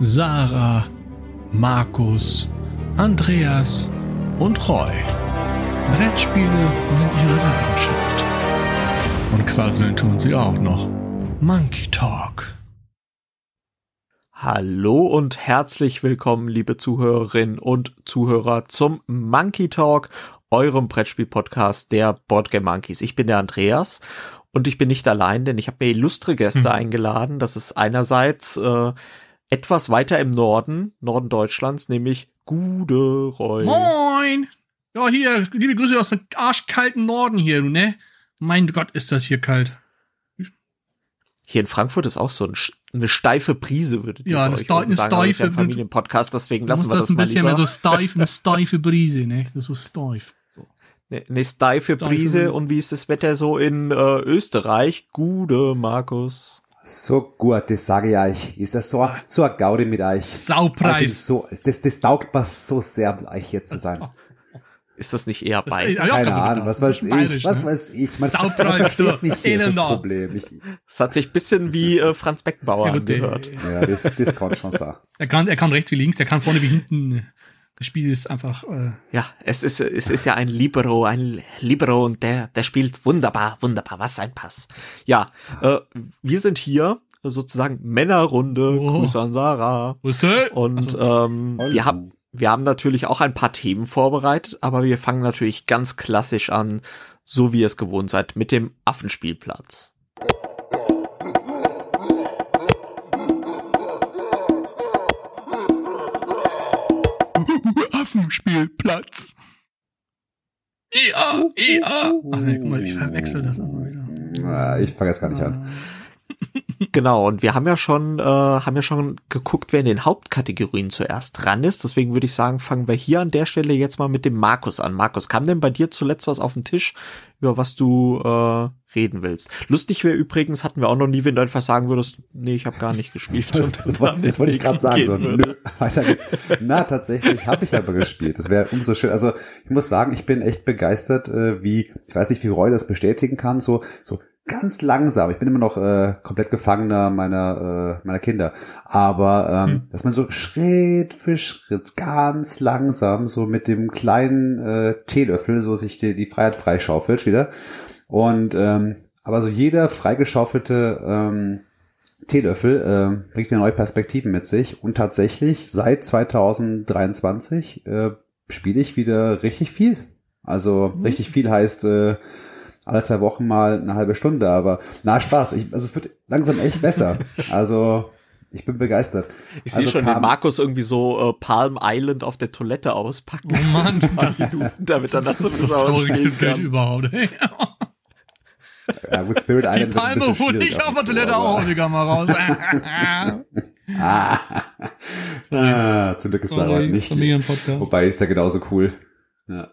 Sarah, Markus, Andreas und Roy. Brettspiele sind ihre Leidenschaft. Und quasseln tun sie auch noch. Monkey Talk. Hallo und herzlich willkommen, liebe Zuhörerinnen und Zuhörer, zum Monkey Talk, eurem Brettspiel-Podcast der Boardgame Monkeys. Ich bin der Andreas und ich bin nicht allein, denn ich habe mir illustre Gäste hm. eingeladen. Das ist einerseits äh, etwas weiter im Norden, Norden Deutschlands, nämlich Guderoy. Moin! Ja, hier, liebe Grüße aus dem arschkalten Norden hier, du, ne? Mein Gott, ist das hier kalt. Hier in Frankfurt ist auch so ein, eine steife Brise, würde ja, eine, sta eine steife ist ja Familienpodcast, deswegen lassen wir das, das ein bisschen mehr so steif, eine steife Brise, ne? So steif. Eine, eine steife Brise und wie ist das Wetter so in äh, Österreich? Gute, Markus. So gut, das sage ich euch. Ist das so, so ein Gaudi mit euch. Saupreis. So, das, das taugt mir so sehr, mit euch hier zu sein. Ist das nicht eher bei? Keine Ahnung, was weiß ich, was ne? weiß ich. Man versteht nicht hier ist das Problem. Es hat sich bisschen wie äh, Franz Beckenbauer ja, angehört. Ja, das, das kann schon sagen. Er kann, er kann rechts wie links, er kann vorne wie hinten. Das Spiel ist einfach. Äh ja, es ist es ist ja ein Libero, ein Libero und der der spielt wunderbar, wunderbar. Was ein Pass. Ja, äh, wir sind hier sozusagen Männerrunde. Oh. Grüße an Sarah. Und also. ähm, wir haben wir haben natürlich auch ein paar Themen vorbereitet, aber wir fangen natürlich ganz klassisch an, so wie ihr es gewohnt seid, mit dem Affenspielplatz. Affenspielplatz. Ja, ja. Ach nee, guck mal, ich verwechsel das immer wieder. Ich fange jetzt gar nicht an. Genau, und wir haben ja schon, äh, haben ja schon geguckt, wer in den Hauptkategorien zuerst dran ist. Deswegen würde ich sagen, fangen wir hier an der Stelle jetzt mal mit dem Markus an. Markus, kam denn bei dir zuletzt was auf den Tisch, über was du äh, reden willst? Lustig wäre übrigens, hatten wir auch noch nie, wenn du einfach sagen würdest, nee, ich habe gar nicht gespielt. das, das, wollte, das wollte ich gerade sagen. So, nö, weiter geht's. Na, tatsächlich habe ich aber gespielt. Das wäre umso schön. Also ich muss sagen, ich bin echt begeistert, äh, wie, ich weiß nicht, wie Roy das bestätigen kann, so, so ganz langsam. Ich bin immer noch äh, komplett Gefangener meiner äh, meiner Kinder, aber ähm, hm. dass man so Schritt für Schritt ganz langsam so mit dem kleinen äh, Teelöffel so sich die, die Freiheit freischaufelt wieder und ähm, aber so jeder freigeschaufelte ähm, Teelöffel äh, bringt mir neue Perspektiven mit sich und tatsächlich seit 2023 äh, spiele ich wieder richtig viel. Also mhm. richtig viel heißt äh, alle zwei Wochen mal eine halbe Stunde, aber na Spaß. Ich, also es wird langsam echt besser. Also ich bin begeistert. Ich also sehe schon den Markus irgendwie so äh, Palm Island auf der Toilette auspacken. Oh Mann, das, damit dann dazu das ist das traurigste Bild überhaupt. ja gut, Spirit Island Die Palme hole ich auf der Toilette auch häufiger mal raus. ah. ah, zum Glück ist da aber nicht. Wobei ist ja genauso cool. Ja.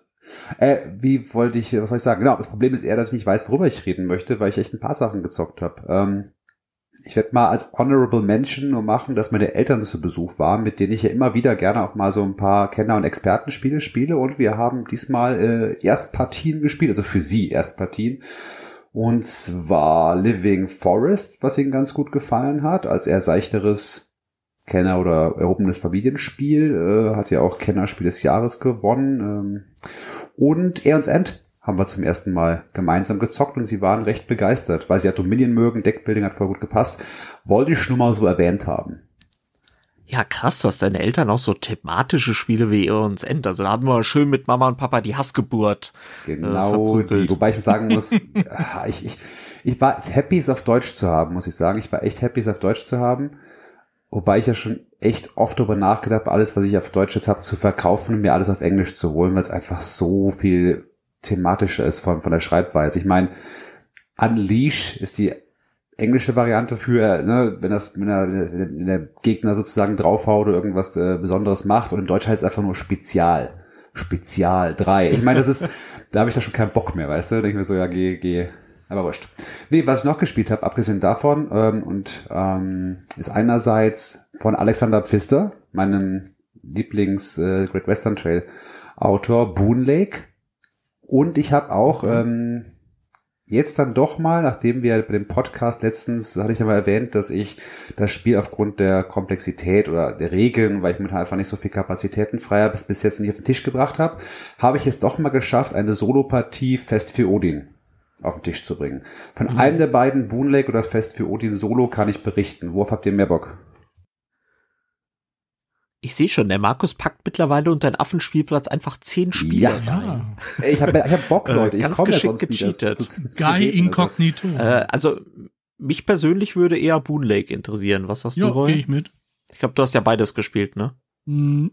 Äh, wie wollte ich, was soll ich sagen? Genau, das Problem ist eher, dass ich nicht weiß, worüber ich reden möchte, weil ich echt ein paar Sachen gezockt habe. Ähm, ich werde mal als Honorable Mention nur machen, dass meine Eltern zu Besuch waren, mit denen ich ja immer wieder gerne auch mal so ein paar Kenner- und Expertenspiele spiele. Und wir haben diesmal äh, Erstpartien gespielt, also für sie Erstpartien. Und zwar Living Forest, was ihnen ganz gut gefallen hat, als eher seichteres Kenner- oder erhobenes Familienspiel. Äh, hat ja auch Kennerspiel des Jahres gewonnen. Ähm, und Aeons End haben wir zum ersten Mal gemeinsam gezockt und sie waren recht begeistert, weil sie ja Dominion mögen, Deckbuilding hat voll gut gepasst. Wollte ich nur mal so erwähnt haben. Ja, krass, dass deine Eltern auch so thematische Spiele wie Aeons End, also da haben wir schön mit Mama und Papa die Hassgeburt. Äh, genau, äh, die, wobei ich sagen muss, ich, ich, ich war happy, es auf Deutsch zu haben, muss ich sagen. Ich war echt happy, es auf Deutsch zu haben. Wobei ich ja schon echt oft darüber nachgedacht habe, alles, was ich auf Deutsch jetzt habe, zu verkaufen und mir alles auf Englisch zu holen, weil es einfach so viel thematischer ist von, von der Schreibweise. Ich meine, Unleash ist die englische Variante für, ne, wenn das, wenn der, wenn der Gegner sozusagen draufhaut oder irgendwas äh, Besonderes macht und in Deutsch heißt es einfach nur Spezial. Spezial 3. Ich meine, das ist, da habe ich da schon keinen Bock mehr, weißt du? Da denke ich mir so, ja, geh, geh, aber wurscht. Nee, was ich noch gespielt habe, abgesehen davon, ähm, und ähm, ist einerseits von Alexander Pfister, meinem Lieblings äh, Great Western Trail Autor, Boon Lake. Und ich habe auch ähm, jetzt dann doch mal, nachdem wir bei dem Podcast letztens, hatte ich ja mal erwähnt, dass ich das Spiel aufgrund der Komplexität oder der Regeln, weil ich mit einfach nicht so viel Kapazitäten frei habe, bis, bis jetzt nicht auf den Tisch gebracht habe, habe ich es doch mal geschafft, eine Solopartie Fest für Odin auf den Tisch zu bringen. Von mhm. einem der beiden, Boon Lake oder Fest für Odin Solo, kann ich berichten. Worauf habt ihr mehr Bock? Ich sehe schon, der Markus packt mittlerweile unter den Affenspielplatz einfach zehn Spiele. Ja, ja. ich habe ich hab Bock, äh, Leute. Ich komme ja sonst gecheatet. Nicht dazu, Guy also. Incognito. Äh, also mich persönlich würde eher Boon Lake interessieren. Was hast jo, du, Roy? Geh ich mit. Ich glaube, du hast ja beides gespielt, ne? Nein.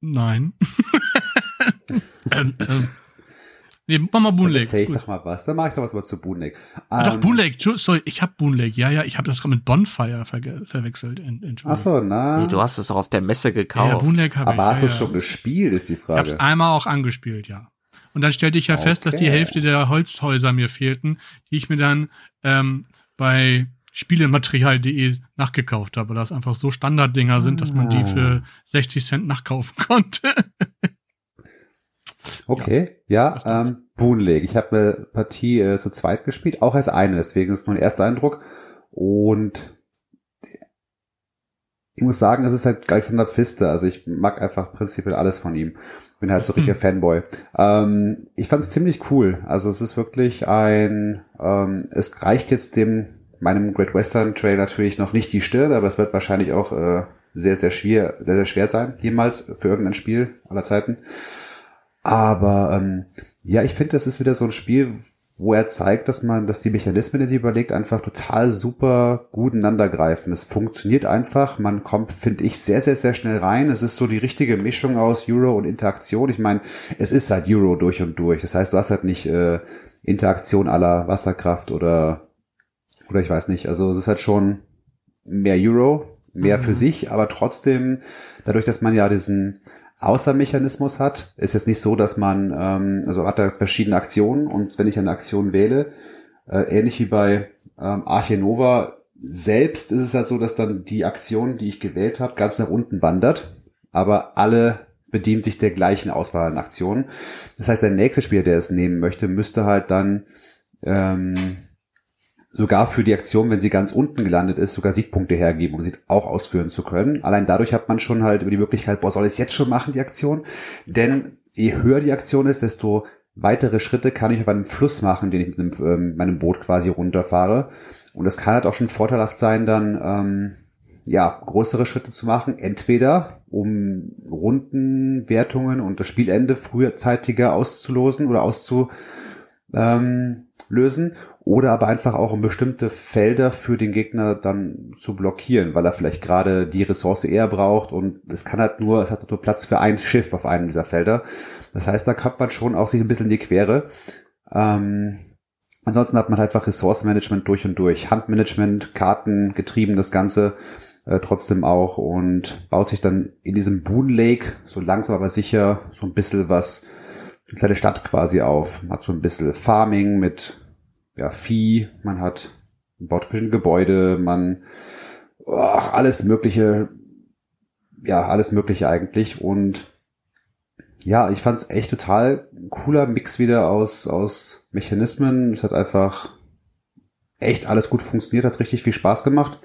ähm, ähm. Nee, mach mal Boon Lake. Erzähl ich doch mal was. Dann mache ich doch was mal zu Boon Lake. Ah, ähm, doch, Boon Lake. Sorry, ich habe Boon Lake. Ja, ja, ich habe das gerade mit Bonfire ver verwechselt. Ach so, na. Nee, du hast es doch auf der Messe gekauft. Ja, Boon Lake habe ich. Aber hast du es ja, schon gespielt, ist die Frage. Ich habe einmal auch angespielt, ja. Und dann stellte ich ja okay. fest, dass die Hälfte der Holzhäuser mir fehlten, die ich mir dann ähm, bei Spielematerial.de nachgekauft habe, weil das einfach so Standarddinger sind, dass man die ah. für 60 Cent nachkaufen konnte. Okay, ja, ja ähm, Boon Lake. Ich habe eine Partie äh, zu zweit gespielt, auch als eine, deswegen ist nur ein erster Eindruck. Und ich muss sagen, es ist halt Alexander Pfister. Also ich mag einfach prinzipiell alles von ihm. Bin halt so richtiger Fanboy. Ähm, ich fand es ziemlich cool. Also es ist wirklich ein, ähm, es reicht jetzt dem meinem Great Western Trail natürlich noch nicht die Stirn, aber es wird wahrscheinlich auch äh, sehr, sehr schwer, sehr, sehr schwer sein, jemals für irgendein Spiel aller Zeiten. Aber ähm, ja, ich finde, das ist wieder so ein Spiel, wo er zeigt, dass man, dass die Mechanismen, die sie überlegt, einfach total super gut ineinander greifen. Es funktioniert einfach. Man kommt, finde ich, sehr, sehr, sehr schnell rein. Es ist so die richtige Mischung aus Euro und Interaktion. Ich meine, es ist halt Euro durch und durch. Das heißt, du hast halt nicht äh, Interaktion aller Wasserkraft oder oder ich weiß nicht. Also es ist halt schon mehr Euro, mehr mhm. für sich, aber trotzdem dadurch, dass man ja diesen Außermechanismus hat. Ist jetzt nicht so, dass man, ähm, also hat er verschiedene Aktionen und wenn ich eine Aktion wähle, äh, ähnlich wie bei ähm, Arche Nova selbst ist es halt so, dass dann die Aktion, die ich gewählt habe, ganz nach unten wandert, aber alle bedienen sich der gleichen Auswahl an Aktionen. Das heißt, der nächste Spieler, der es nehmen möchte, müsste halt dann ähm, sogar für die Aktion, wenn sie ganz unten gelandet ist, sogar Siegpunkte hergeben, um sie auch ausführen zu können. Allein dadurch hat man schon halt über die Möglichkeit, boah, soll ich es jetzt schon machen, die Aktion? Denn je höher die Aktion ist, desto weitere Schritte kann ich auf einem Fluss machen, den ich mit einem, ähm, meinem Boot quasi runterfahre. Und das kann halt auch schon vorteilhaft sein, dann ähm, ja größere Schritte zu machen. Entweder um Rundenwertungen und das Spielende frühzeitiger auszulosen oder auszu ähm, lösen oder aber einfach auch um bestimmte Felder für den Gegner dann zu blockieren, weil er vielleicht gerade die Ressource eher braucht und es kann halt nur, es hat nur Platz für ein Schiff auf einem dieser Felder. Das heißt, da kommt man schon auch sich ein bisschen in die Quere. Ähm, ansonsten hat man halt einfach Ressourcenmanagement durch und durch, Handmanagement, Karten getrieben, das Ganze äh, trotzdem auch und baut sich dann in diesem Boon Lake so langsam aber sicher so ein bisschen was eine kleine Stadt quasi auf. Hat so ein bisschen Farming mit ja, Vieh, man hat man baut verschiedene Gebäude, man oh, alles mögliche, ja, alles mögliche eigentlich und ja, ich fand es echt total cooler Mix wieder aus, aus Mechanismen. Es hat einfach echt alles gut funktioniert, hat richtig viel Spaß gemacht.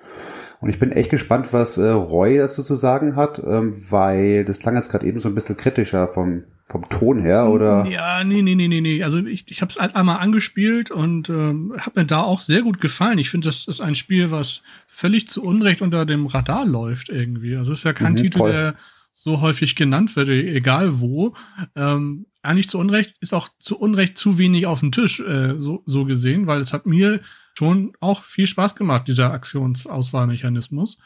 Und ich bin echt gespannt, was äh, Roy dazu zu sagen hat, ähm, weil das klang jetzt gerade eben so ein bisschen kritischer vom, vom Ton her, oder? Ja, nee, nee, nee, nee, nee. Also ich, ich habe es halt einmal angespielt und ähm, habe mir da auch sehr gut gefallen. Ich finde, das ist ein Spiel, was völlig zu Unrecht unter dem Radar läuft irgendwie. Also es ist ja kein mhm, Titel, voll. der so häufig genannt wird, e-, egal wo. Ähm, eigentlich zu Unrecht ist auch zu Unrecht zu wenig auf dem Tisch, äh, so, so gesehen, weil es hat mir schon auch viel Spaß gemacht, dieser Aktionsauswahlmechanismus.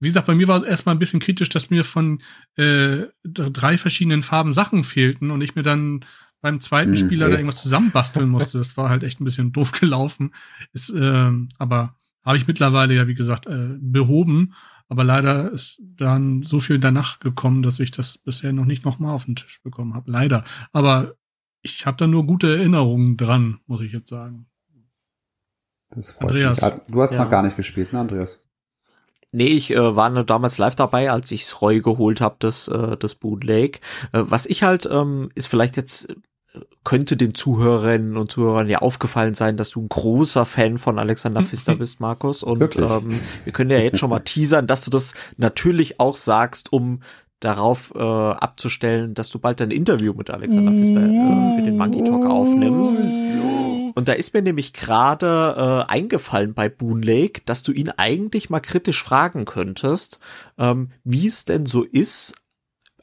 Wie gesagt, bei mir war es erstmal ein bisschen kritisch, dass mir von äh, drei verschiedenen Farben Sachen fehlten und ich mir dann beim zweiten mhm. Spieler da irgendwas zusammenbasteln musste. Das war halt echt ein bisschen doof gelaufen. Ist, äh, aber habe ich mittlerweile ja, wie gesagt, äh, behoben. Aber leider ist dann so viel danach gekommen, dass ich das bisher noch nicht nochmal auf den Tisch bekommen habe. Leider. Aber ich habe da nur gute Erinnerungen dran, muss ich jetzt sagen. Das freut Andreas. Mich. Du hast ja. noch gar nicht gespielt, ne, Andreas? Nee, ich äh, war nur damals live dabei, als ich's Roy geholt habe, das, äh, das Bootleg. Äh, was ich halt, ähm, ist vielleicht jetzt könnte den Zuhörerinnen und Zuhörern ja aufgefallen sein, dass du ein großer Fan von Alexander Pfister bist, Markus. Und ähm, wir können ja jetzt schon mal teasern, dass du das natürlich auch sagst, um darauf äh, abzustellen, dass du bald ein Interview mit Alexander Pfister äh, für den Monkey Talk aufnimmst. Und da ist mir nämlich gerade äh, eingefallen bei Boon Lake, dass du ihn eigentlich mal kritisch fragen könntest, ähm, wie es denn so ist,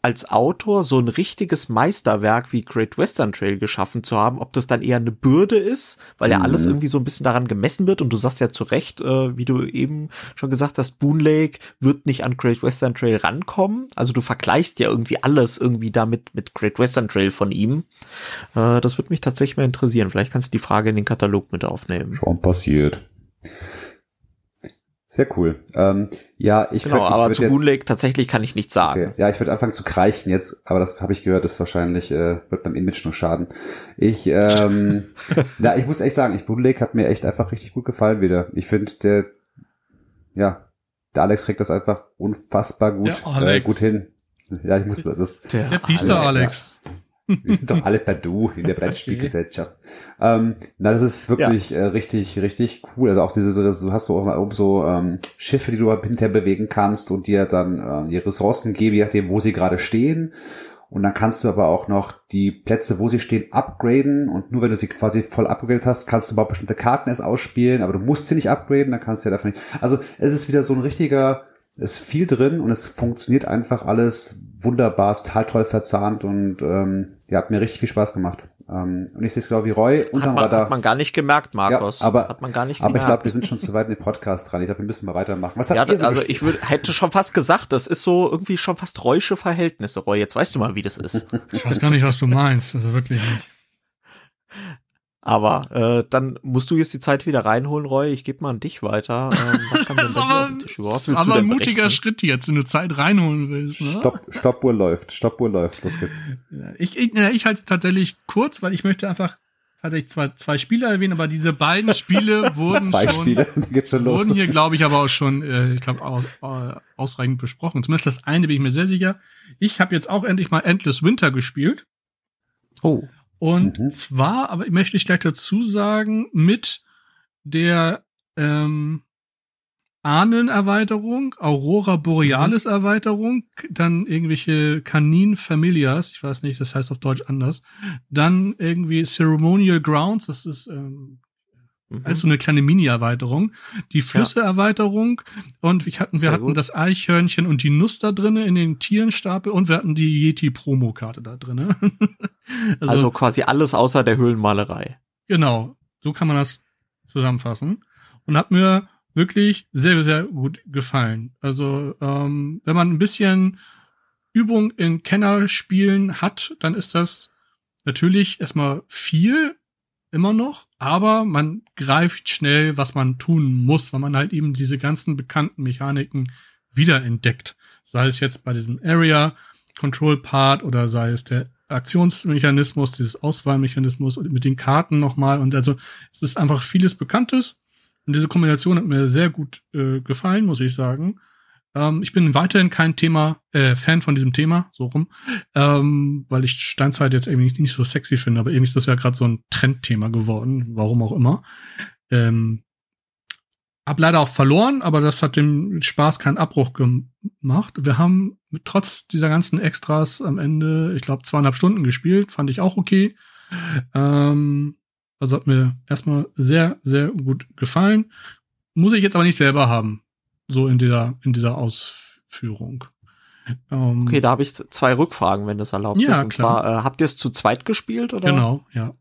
als Autor so ein richtiges Meisterwerk wie Great Western Trail geschaffen zu haben, ob das dann eher eine Bürde ist, weil ja alles mhm. irgendwie so ein bisschen daran gemessen wird und du sagst ja zu Recht, äh, wie du eben schon gesagt hast, Boon Lake wird nicht an Great Western Trail rankommen, also du vergleichst ja irgendwie alles irgendwie damit mit Great Western Trail von ihm. Äh, das würde mich tatsächlich mal interessieren, vielleicht kannst du die Frage in den Katalog mit aufnehmen. Schon passiert. Sehr cool. Ähm, ja, ich Genau, könnt, ich aber zu jetzt, Lake tatsächlich kann ich nichts sagen. Okay. Ja, ich würde anfangen zu kreichen jetzt, aber das habe ich gehört, ist wahrscheinlich, äh, wird beim Image nur schaden. Ich, ähm, ja, ich muss echt sagen, ich Boon Lake hat mir echt einfach richtig gut gefallen wieder. Ich finde, der, ja, der Alex kriegt das einfach unfassbar gut, äh, gut hin. Ja, ich muss das. Der, der Biester Alex. Ja. Wir sind doch alle per Du in der Brettspielgesellschaft. Okay. Ähm, na, das ist wirklich ja. äh, richtig, richtig cool. Also auch diese, du hast du auch mal so ähm, Schiffe, die du hinterher bewegen kannst und dir dann äh, die Ressourcen geben, je nachdem, wo sie gerade stehen. Und dann kannst du aber auch noch die Plätze, wo sie stehen, upgraden. Und nur wenn du sie quasi voll upgradet hast, kannst du aber bestimmte Karten erst ausspielen. Aber du musst sie nicht upgraden, dann kannst du ja davon nicht. Also es ist wieder so ein richtiger, es ist viel drin und es funktioniert einfach alles wunderbar, total toll verzahnt und ähm, ja, hat mir richtig viel Spaß gemacht. Ähm, und ich sehe es genau wie Roy unterm hat man, Radar. Hat man gar nicht gemerkt, Markus. Ja, aber, hat man gar nicht aber ich glaube, wir sind schon zu weit in den Podcast dran. Ich glaube, wir müssen mal weitermachen. Was habt ja, ihr so Also ich würd, hätte schon fast gesagt, das ist so irgendwie schon fast räusche Verhältnisse, Roy. Jetzt weißt du mal, wie das ist. Ich weiß gar nicht, was du meinst. Also wirklich nicht. Aber äh, dann musst du jetzt die Zeit wieder reinholen, Roy. Ich gebe mal an dich weiter. Ähm, was kann denn aber, das ist aber ein mutiger berichten? Schritt jetzt, wenn du Zeit reinholen willst. Ne? Stopp, Stoppuhr läuft, Stoppuhr läuft. Los geht's. Ich, ich, ich halte es tatsächlich kurz, weil ich möchte einfach tatsächlich zwei, zwei Spiele erwähnen, aber diese beiden Spiele wurden zwei schon, Spiele, schon los. wurden hier, glaube ich, aber auch schon, äh, ich glaube, aus, äh, ausreichend besprochen. Zumindest das eine bin ich mir sehr sicher. Ich habe jetzt auch endlich mal Endless Winter gespielt. Oh. Und mhm. zwar, aber ich möchte ich gleich dazu sagen, mit der ähm, Ahnen-Erweiterung, Aurora Borealis-Erweiterung, mhm. dann irgendwelche Kanin Familias, ich weiß nicht, das heißt auf Deutsch anders, dann irgendwie Ceremonial Grounds, das ist ähm, Mhm. Also eine kleine Mini-Erweiterung. Die Flüsse-Erweiterung und wir hatten, wir hatten gut. das Eichhörnchen und die Nuss da drinnen in den Tierenstapel und wir hatten die Yeti-Promokarte da drinnen. also, also quasi alles außer der Höhlenmalerei. Genau, so kann man das zusammenfassen. Und hat mir wirklich sehr, sehr gut gefallen. Also, ähm, wenn man ein bisschen Übung in Kennerspielen hat, dann ist das natürlich erstmal viel, immer noch, aber man greift schnell, was man tun muss, weil man halt eben diese ganzen bekannten Mechaniken wiederentdeckt. Sei es jetzt bei diesem Area Control Part oder sei es der Aktionsmechanismus, dieses Auswahlmechanismus mit den Karten nochmal. Und also es ist einfach vieles Bekanntes. Und diese Kombination hat mir sehr gut äh, gefallen, muss ich sagen. Ähm, ich bin weiterhin kein Thema, äh, Fan von diesem Thema, so rum, ähm, weil ich Steinzeit jetzt irgendwie nicht, nicht so sexy finde, aber irgendwie ist das ja gerade so ein Trendthema geworden, warum auch immer. Ähm, hab leider auch verloren, aber das hat dem Spaß keinen Abbruch gemacht. Wir haben trotz dieser ganzen Extras am Ende, ich glaube, zweieinhalb Stunden gespielt, fand ich auch okay. Ähm, also hat mir erstmal sehr, sehr gut gefallen. Muss ich jetzt aber nicht selber haben so in dieser, in dieser Ausführung. Ähm, okay, da habe ich zwei Rückfragen, wenn das erlaubt ja, ist. Und klar. zwar, äh, habt ihr es zu zweit gespielt, oder? Genau, ja.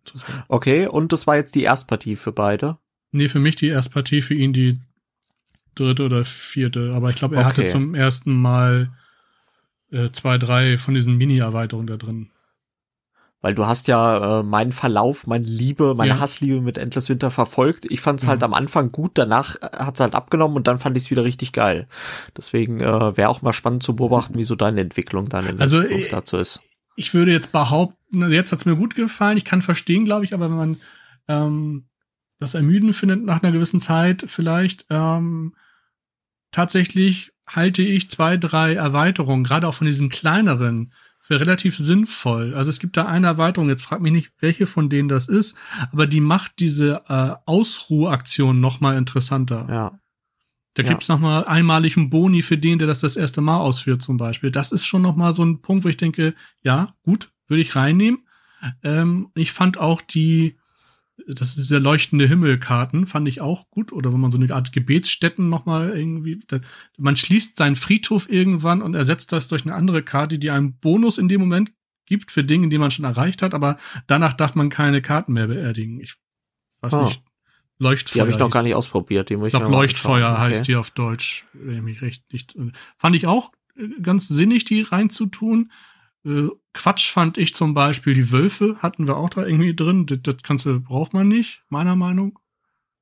Okay, und das war jetzt die Erstpartie für beide? Nee, für mich die Erstpartie, für ihn die dritte oder vierte. Aber ich glaube, er okay. hatte zum ersten Mal äh, zwei, drei von diesen Mini-Erweiterungen da drin. Weil du hast ja äh, meinen Verlauf, meine Liebe, meine ja. Hassliebe mit Endless Winter verfolgt. Ich fand es halt mhm. halt am Anfang gut, danach äh, hat es halt abgenommen und dann fand ich es wieder richtig geil. Deswegen äh, wäre auch mal spannend zu beobachten, wie so deine Entwicklung dann in also, Zukunft dazu ist. Ich würde jetzt behaupten, also jetzt hat's mir gut gefallen. Ich kann verstehen, glaube ich, aber wenn man ähm, das ermüden findet nach einer gewissen Zeit vielleicht, ähm, tatsächlich halte ich zwei, drei Erweiterungen, gerade auch von diesen kleineren, für relativ sinnvoll. Also es gibt da eine Erweiterung, jetzt frag mich nicht, welche von denen das ist, aber die macht diese äh, Ausruhaktion noch mal interessanter. Ja. Da ja. gibt's noch mal einmaligen Boni für den, der das das erste Mal ausführt zum Beispiel. Das ist schon noch mal so ein Punkt, wo ich denke, ja, gut, würde ich reinnehmen. Ähm, ich fand auch die das ist der leuchtende Himmelkarten, fand ich auch gut. Oder wenn man so eine Art Gebetsstätten nochmal irgendwie, da, man schließt seinen Friedhof irgendwann und ersetzt das durch eine andere Karte, die einen Bonus in dem Moment gibt für Dinge, die man schon erreicht hat, aber danach darf man keine Karten mehr beerdigen. Ich weiß oh. nicht. Leuchtfeuer. Die habe ich noch gar nicht ausprobiert. Die muss ich glaube, Leuchtfeuer okay. heißt die auf Deutsch. Mich recht nicht. Fand ich auch ganz sinnig, die reinzutun. Äh, Quatsch fand ich zum Beispiel, die Wölfe hatten wir auch da irgendwie drin. Das, das kannst du, braucht man nicht, meiner Meinung.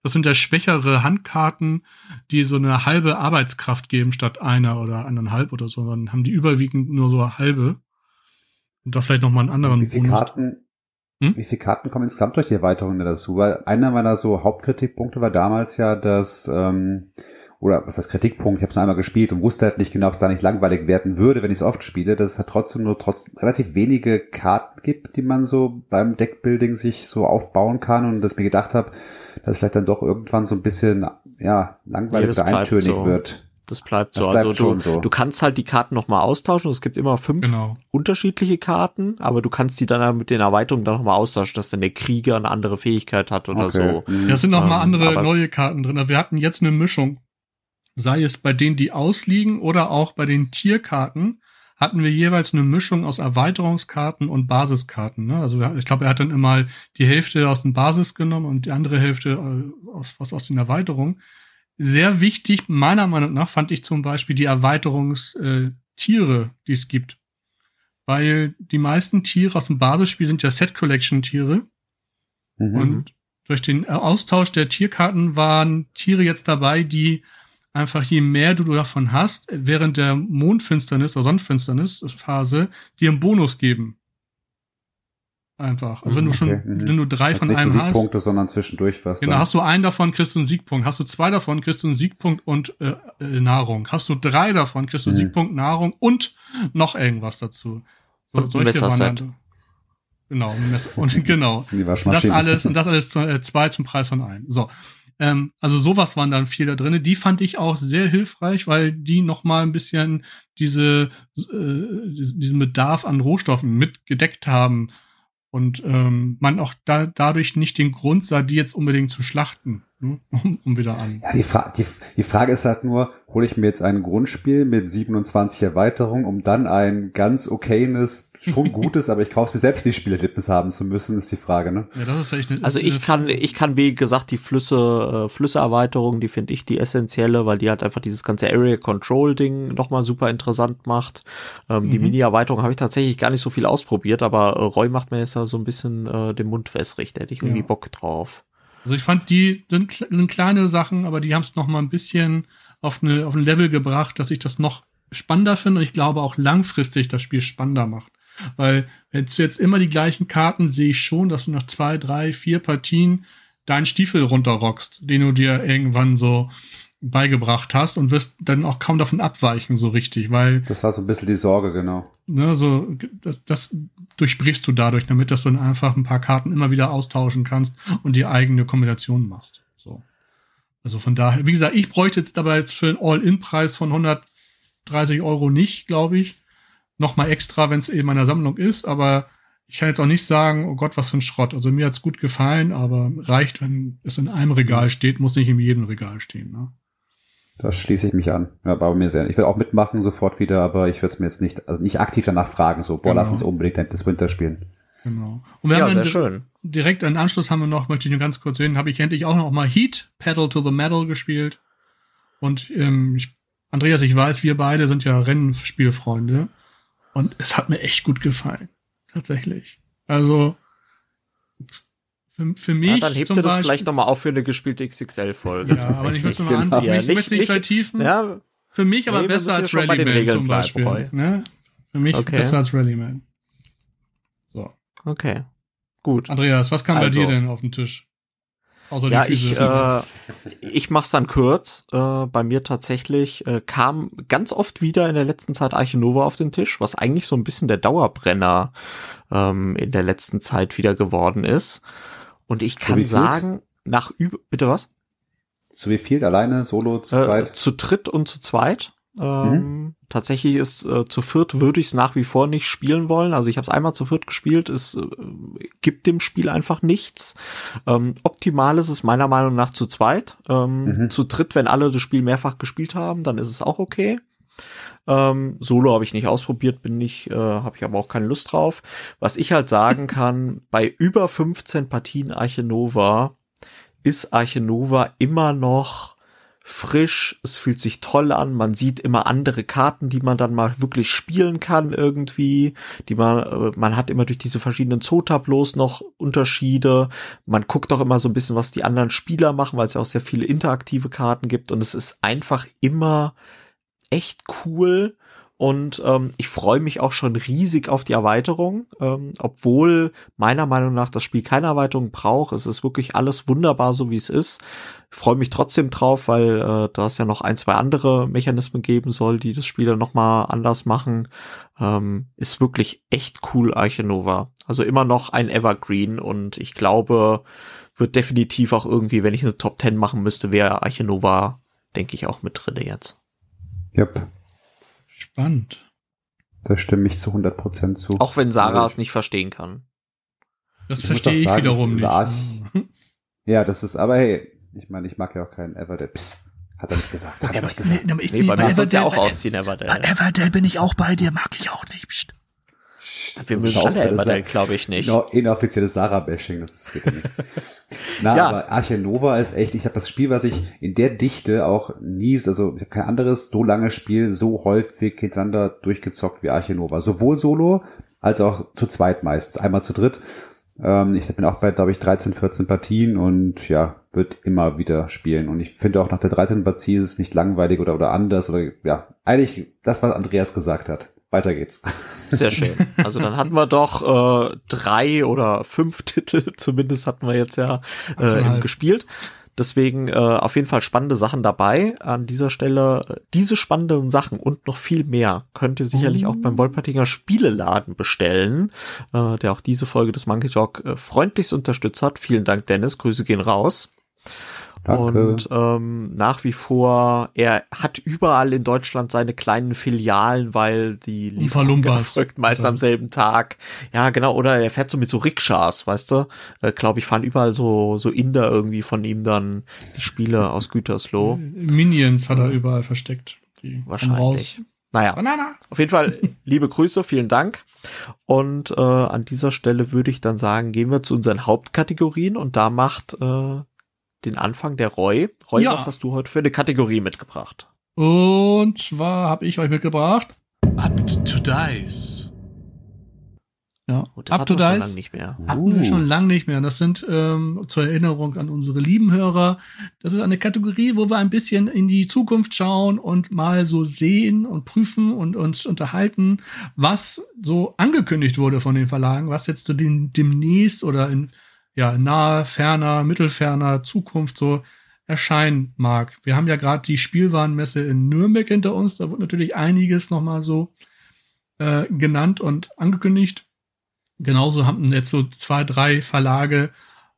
Das sind ja schwächere Handkarten, die so eine halbe Arbeitskraft geben statt einer oder anderthalb oder so. Dann haben die überwiegend nur so eine halbe. Und da vielleicht nochmal einen anderen. Wie viele Bonus. Karten, hm? wie viele Karten kommen insgesamt durch die Erweiterung dazu? Weil einer meiner so Hauptkritikpunkte war damals ja, dass ähm, oder was das Kritikpunkt, ich habe es einmal gespielt und wusste halt nicht genau, ob es da nicht langweilig werden würde, wenn ich es oft spiele, dass es halt trotzdem nur trotz relativ wenige Karten gibt, die man so beim Deckbuilding sich so aufbauen kann und dass ich mir gedacht habe, dass es vielleicht dann doch irgendwann so ein bisschen ja langweilig oder eintönig so. wird. Das bleibt das so. Bleibt also du, so. du kannst halt die Karten nochmal austauschen. Es gibt immer fünf genau. unterschiedliche Karten, aber du kannst die dann mit den Erweiterungen dann nochmal austauschen, dass dann der Krieger eine andere Fähigkeit hat oder okay. so. Ja, es sind nochmal ähm, andere neue Karten drin. Wir hatten jetzt eine Mischung sei es bei denen, die ausliegen oder auch bei den Tierkarten, hatten wir jeweils eine Mischung aus Erweiterungskarten und Basiskarten. Ne? Also ich glaube, er hat dann immer die Hälfte aus den Basis genommen und die andere Hälfte äh, aus, was aus den Erweiterungen. Sehr wichtig, meiner Meinung nach, fand ich zum Beispiel die Erweiterungstiere, äh, die es gibt. Weil die meisten Tiere aus dem Basisspiel sind ja Set-Collection-Tiere. Mhm. Und durch den Austausch der Tierkarten waren Tiere jetzt dabei, die einfach je mehr du davon hast, während der Mondfinsternis oder Sonnenfinsternis-Phase dir einen Bonus geben. Einfach. Also wenn du schon, okay. Mhm. wenn du drei das von einem hast. Siegpunkte, sondern zwischendurch was. Genau, dann. hast du einen davon, kriegst du einen Siegpunkt. Hast du zwei davon, kriegst du einen Siegpunkt und äh, äh, Nahrung. Hast du drei davon, kriegst du mhm. Siegpunkt, Nahrung und noch irgendwas dazu. So, und solche Messerset. Genau, und genau. das alles und das alles zu, äh, zwei zum Preis von einem. So. Ähm, also sowas waren dann viel da drin. Die fand ich auch sehr hilfreich, weil die noch mal ein bisschen diese äh, diesen Bedarf an Rohstoffen mitgedeckt haben und ähm, man auch da, dadurch nicht den Grund sah, die jetzt unbedingt zu schlachten. Hm? um, um wieder an. Ja, die, Fra die, die Frage ist halt nur, hole ich mir jetzt ein Grundspiel mit 27 Erweiterungen, um dann ein ganz okayes, schon gutes, aber ich kaufe es mir selbst nicht Spielerlebnis haben zu müssen, ist die Frage, ne? Ja, das ist echt eine, Also ich kann, ich kann, wie gesagt, die Flüsse, äh, Flüsse-Erweiterung, die finde ich die essentielle, weil die halt einfach dieses ganze Area Control Ding nochmal super interessant macht. Ähm, mhm. Die Mini-Erweiterung habe ich tatsächlich gar nicht so viel ausprobiert, aber äh, Roy macht mir jetzt da so ein bisschen äh, den Mund wässrig, da hätte ich irgendwie ja. Bock drauf. Also ich fand, die sind, sind kleine Sachen, aber die haben es noch mal ein bisschen auf, eine, auf ein Level gebracht, dass ich das noch spannender finde und ich glaube auch langfristig das Spiel spannender macht. Weil wenn du jetzt immer die gleichen Karten sehe ich schon, dass du nach zwei, drei, vier Partien deinen Stiefel runterrockst, den du dir irgendwann so beigebracht hast und wirst dann auch kaum davon abweichen so richtig, weil das war so ein bisschen die Sorge, genau. Ne, so das, das durchbrichst du dadurch, damit dass du dann einfach ein paar Karten immer wieder austauschen kannst und die eigene Kombination machst. So. Also von daher, wie gesagt, ich bräuchte jetzt dabei jetzt für einen All-In-Preis von 130 Euro nicht, glaube ich. Nochmal extra, wenn es eben meiner Sammlung ist, aber ich kann jetzt auch nicht sagen, oh Gott, was für ein Schrott. Also mir hat's gut gefallen, aber reicht, wenn es in einem Regal steht, muss nicht in jedem Regal stehen. Ne? Das schließe ich mich an. Ja, bei mir sehr. Ich will auch mitmachen sofort wieder, aber ich würde es mir jetzt nicht, also nicht aktiv danach fragen, so, boah, genau. lass uns unbedingt das Winter spielen. Genau. Und wir ja, haben sehr schön. direkt einen Anschluss haben wir noch, möchte ich nur ganz kurz sehen, habe ich endlich auch noch mal Heat, Pedal to the Metal gespielt. Und ähm, ich, Andreas, ich weiß, wir beide sind ja Rennspielfreunde. Und es hat mir echt gut gefallen. Tatsächlich. Also, für, für mich. Ja, dann hebt ihr das Beispiel, vielleicht nochmal auf für eine gespielte XXL-Folge. Ja, aber ich möchte mal genau. an, ja, ich nicht, möchte nicht vertiefen. Ja, für mich aber nee, besser als Rallyman zum Beispiel. Ne? Für mich okay. besser als Rallyman. So. Okay. Gut. Andreas, was kam also, bei dir denn auf den Tisch? Außer ja, ich, äh, ich mach's dann kurz. Äh, bei mir tatsächlich äh, kam ganz oft wieder in der letzten Zeit Arche Nova auf den Tisch, was eigentlich so ein bisschen der Dauerbrenner ähm, in der letzten Zeit wieder geworden ist. Und ich kann so sagen, nach über, bitte was? Zu wie viel? Alleine, solo, zu äh, zweit? Zu dritt und zu zweit. Ähm, mhm. Tatsächlich ist äh, zu viert würde ich es nach wie vor nicht spielen wollen. Also ich habe es einmal zu viert gespielt, es äh, gibt dem Spiel einfach nichts. Ähm, optimal ist es meiner Meinung nach zu zweit. Ähm, mhm. Zu dritt, wenn alle das Spiel mehrfach gespielt haben, dann ist es auch okay. Ähm, Solo habe ich nicht ausprobiert, bin ich, äh, habe ich aber auch keine Lust drauf. Was ich halt sagen kann, bei über 15 Partien Arche Nova ist Arche Nova immer noch frisch, es fühlt sich toll an, man sieht immer andere Karten, die man dann mal wirklich spielen kann irgendwie, die man, äh, man hat immer durch diese verschiedenen Zootableaus noch Unterschiede, man guckt auch immer so ein bisschen, was die anderen Spieler machen, weil es ja auch sehr viele interaktive Karten gibt. Und es ist einfach immer echt cool und ähm, ich freue mich auch schon riesig auf die Erweiterung, ähm, obwohl meiner Meinung nach das Spiel keine Erweiterung braucht. Es ist wirklich alles wunderbar, so wie es ist. Ich freue mich trotzdem drauf, weil äh, da es ja noch ein, zwei andere Mechanismen geben soll, die das Spiel dann nochmal anders machen. Ähm, ist wirklich echt cool, Arche Nova. Also immer noch ein Evergreen und ich glaube, wird definitiv auch irgendwie, wenn ich eine Top 10 machen müsste, wäre Arche Nova, denke ich, auch mit drinne jetzt. Yep. Spannend. Da stimme ich zu 100% zu. Auch wenn Sarah also, es nicht verstehen kann. Das ich verstehe ich sagen, wiederum nicht. Ja, das ist, aber hey, ich meine, ich mag ja auch keinen Everdell. Psst, hat er nicht gesagt. Hat er nicht gesagt. Nee, nee, nee, bei mir soll ja auch ausziehen, Everdell. Bei Everdell bin ich auch bei dir, mag ich auch nicht. Psst. Wir müssen alle Everdell, glaube ich nicht. No, inoffizielles Sarah-Bashing, das geht ja nicht. Na, ja. aber Arche Nova ist echt, ich habe das Spiel, was ich in der Dichte auch nie, also ich habe kein anderes so lange Spiel so häufig hintereinander durchgezockt wie Arche Nova. Sowohl solo als auch zu zweit meistens, einmal zu dritt. Ähm, ich bin auch bei, glaube ich, 13, 14 Partien und ja, wird immer wieder spielen. Und ich finde auch nach der 13. Partie ist es nicht langweilig oder, oder anders oder ja, eigentlich das, was Andreas gesagt hat. Weiter geht's. Sehr schön. Also dann hatten wir doch äh, drei oder fünf Titel, zumindest hatten wir jetzt ja äh, gespielt. Deswegen äh, auf jeden Fall spannende Sachen dabei. An dieser Stelle diese spannenden Sachen und noch viel mehr könnt ihr sicherlich oh. auch beim Wolpertinger Spieleladen bestellen, äh, der auch diese Folge des Monkey Talk äh, freundlichst unterstützt hat. Vielen Dank, Dennis. Grüße gehen raus. Danke. Und ähm, nach wie vor, er hat überall in Deutschland seine kleinen Filialen, weil die Lieferung erfolgt meist ja. am selben Tag. Ja, genau. Oder er fährt so mit so Rikschas, weißt du? Äh, Glaube ich, fahren überall so so Inder irgendwie von ihm dann die Spiele aus Gütersloh. Minions hat er überall versteckt. Wahrscheinlich. Naja, Banana. auf jeden Fall liebe Grüße, vielen Dank. Und äh, an dieser Stelle würde ich dann sagen, gehen wir zu unseren Hauptkategorien und da macht äh, den Anfang der Roy. Roy, ja. was hast du heute für eine Kategorie mitgebracht? Und zwar habe ich euch mitgebracht Up to Dice. Ja, oh, das Up to Dice. Schon nicht mehr. Hatten wir schon lange nicht mehr. Das sind ähm, zur Erinnerung an unsere lieben Hörer. Das ist eine Kategorie, wo wir ein bisschen in die Zukunft schauen und mal so sehen und prüfen und uns unterhalten, was so angekündigt wurde von den Verlagen, was jetzt so den, demnächst oder in ja, nahe, ferner, mittelferner Zukunft so erscheinen mag. Wir haben ja gerade die Spielwarenmesse in Nürnberg hinter uns. Da wird natürlich einiges nochmal so äh, genannt und angekündigt. Genauso haben jetzt so zwei, drei Verlage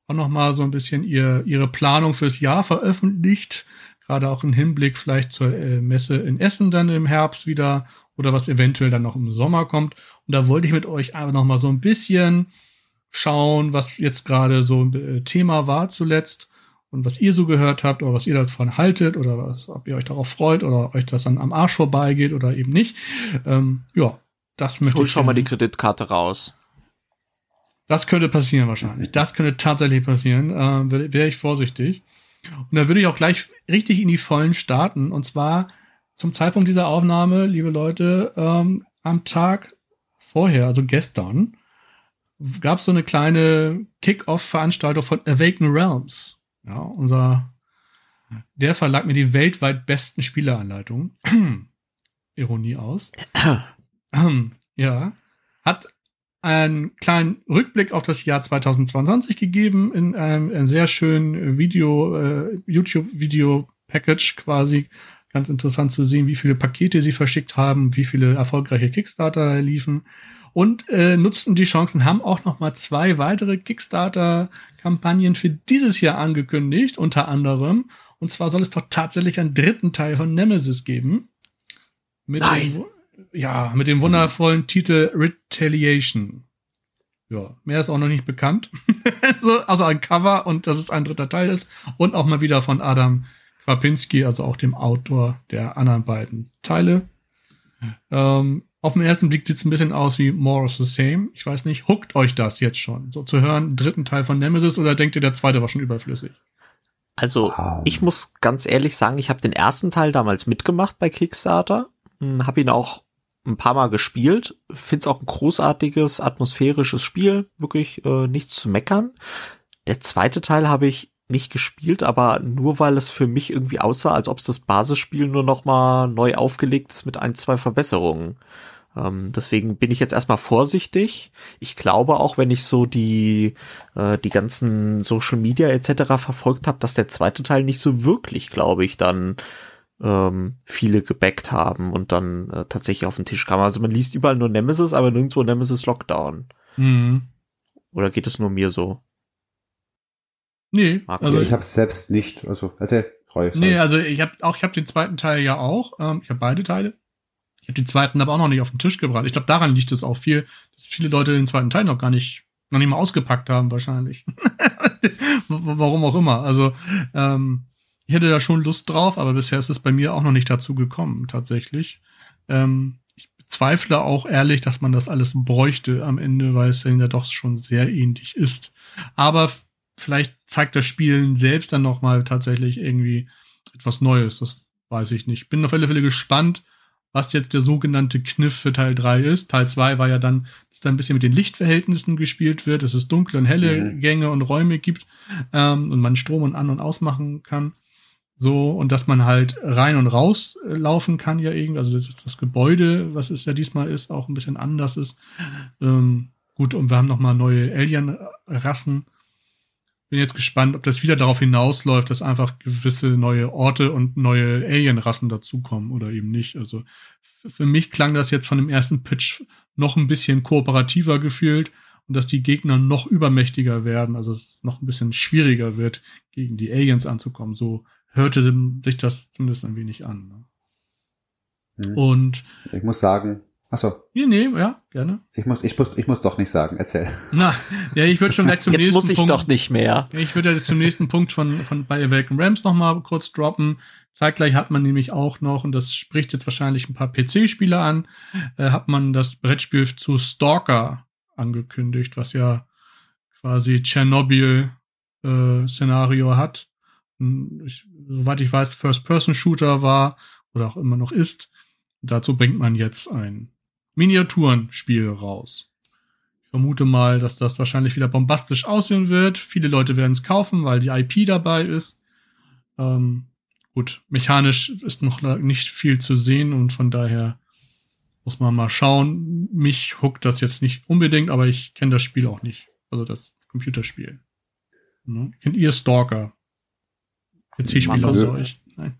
auch nochmal so ein bisschen ihr, ihre Planung fürs Jahr veröffentlicht. Gerade auch im Hinblick vielleicht zur äh, Messe in Essen dann im Herbst wieder oder was eventuell dann noch im Sommer kommt. Und da wollte ich mit euch einfach nochmal so ein bisschen schauen, was jetzt gerade so ein äh, Thema war zuletzt und was ihr so gehört habt oder was ihr davon haltet oder was, ob ihr euch darauf freut oder euch das dann am Arsch vorbeigeht oder eben nicht. Ähm, ja, das möchte ich. Hol schon mal die Kreditkarte raus. Das könnte passieren wahrscheinlich. Das könnte tatsächlich passieren. Äh, Wäre wär ich vorsichtig. Und dann würde ich auch gleich richtig in die Vollen starten. Und zwar zum Zeitpunkt dieser Aufnahme, liebe Leute, ähm, am Tag vorher, also gestern, gab es so eine kleine Kick-Off-Veranstaltung von Awaken Realms. Ja, unser, der Verlag mit die weltweit besten Spieleanleitungen. Ironie aus. ja, hat einen kleinen Rückblick auf das Jahr 2022 gegeben in einem, einem sehr schönen Video, äh, YouTube-Video-Package quasi. Ganz interessant zu sehen, wie viele Pakete sie verschickt haben, wie viele erfolgreiche Kickstarter liefen und äh, nutzten die Chancen, haben auch noch mal zwei weitere Kickstarter-Kampagnen für dieses Jahr angekündigt, unter anderem. Und zwar soll es doch tatsächlich einen dritten Teil von Nemesis geben. Mit Nein. Dem, ja, mit dem wundervollen Titel Retaliation. Ja, mehr ist auch noch nicht bekannt. so, also ein Cover und dass es ein dritter Teil ist. Und auch mal wieder von Adam Kwapinski, also auch dem Autor der anderen beiden Teile. Ähm, auf den ersten Blick sieht es ein bisschen aus wie More of the Same. Ich weiß nicht, huckt euch das jetzt schon? So zu hören, dritten Teil von Nemesis oder denkt ihr, der zweite war schon überflüssig? Also, Wow. ich muss ganz ehrlich sagen, ich habe den ersten Teil damals mitgemacht bei Kickstarter, habe ihn auch ein paar Mal gespielt, find's auch ein großartiges, atmosphärisches Spiel, wirklich äh, nichts zu meckern. Der zweite Teil habe ich nicht gespielt, aber nur weil es für mich irgendwie aussah, als ob es das Basisspiel nur noch mal neu aufgelegt ist mit ein, zwei Verbesserungen. Ähm, deswegen bin ich jetzt erstmal vorsichtig. Ich glaube auch, wenn ich so die äh, die ganzen Social Media etc. verfolgt habe, dass der zweite Teil nicht so wirklich, glaube ich, dann ähm, viele gebackt haben und dann äh, tatsächlich auf den Tisch kam. Also man liest überall nur Nemesis, aber nirgendwo Nemesis Lockdown. Mhm. Oder geht es nur mir so? Nee, Marco, also ich habe es selbst nicht. Also, erzähl, sorry. Nee, also ich habe auch, ich habe den zweiten Teil ja auch. Ähm, ich habe beide Teile. Ich habe den zweiten aber auch noch nicht auf den Tisch gebracht. Ich glaube, daran liegt es auch viel, dass viele Leute den zweiten Teil noch gar nicht, noch nicht mal ausgepackt haben, wahrscheinlich. Warum auch immer. Also, ähm, ich hätte da schon Lust drauf, aber bisher ist es bei mir auch noch nicht dazu gekommen, tatsächlich. Ähm, ich bezweifle auch ehrlich, dass man das alles bräuchte am Ende, weil es dann ja doch schon sehr ähnlich ist. Aber vielleicht zeigt das Spielen selbst dann noch mal tatsächlich irgendwie etwas Neues. Das weiß ich nicht. Bin auf alle Fälle gespannt, was jetzt der sogenannte Kniff für Teil 3 ist. Teil 2 war ja dann, dass da ein bisschen mit den Lichtverhältnissen gespielt wird, dass es dunkle und helle Mhm. Gänge und Räume gibt ähm, und man Strom und an- und ausmachen kann. So, und dass man halt rein und raus äh, laufen kann ja irgendwie. Also das, das Gebäude, was es ja diesmal ist, auch ein bisschen anders ist. Ähm, gut, und wir haben noch mal neue Alien-Rassen. Bin jetzt gespannt, ob das wieder darauf hinausläuft, dass einfach gewisse neue Orte und neue Alien-Rassen dazukommen oder eben nicht. Also für mich klang das jetzt von dem ersten Pitch noch ein bisschen kooperativer gefühlt und dass die Gegner noch übermächtiger werden, also es noch ein bisschen schwieriger wird, gegen die Aliens anzukommen. So hörte sich das zumindest ein wenig an. Ne? Hm. Und Ich muss sagen, achso, nee, nee, ja, gerne. ich muss, ich muss, ich muss doch nicht sagen, erzähl. Na, ja, ich würde schon gleich zum Jetzt nächsten muss ich Punkt. doch nicht mehr. Ich würde jetzt zum nächsten Punkt von, von bei Awaken Rams noch mal kurz droppen. Zeitgleich hat man nämlich auch noch, und das spricht jetzt wahrscheinlich ein paar PC-Spieler an, äh, hat man das Brettspiel zu Stalker angekündigt, was ja quasi Tschernobyl-Szenario hat. Hm, Ich, soweit ich weiß, First-Person-Shooter war oder auch immer noch ist. Dazu bringt man jetzt ein Miniaturenspiel raus. Ich vermute mal, dass das wahrscheinlich wieder bombastisch aussehen wird. Viele Leute werden es kaufen, weil die IP dabei ist. Ähm, gut, mechanisch ist noch nicht viel zu sehen und von daher muss man mal schauen. Mich huckt das jetzt nicht unbedingt, aber ich kenne das Spiel auch nicht. Also das Computerspiel. Ne? Kennt ihr Stalker? PC-Spieler unter euch? Nein.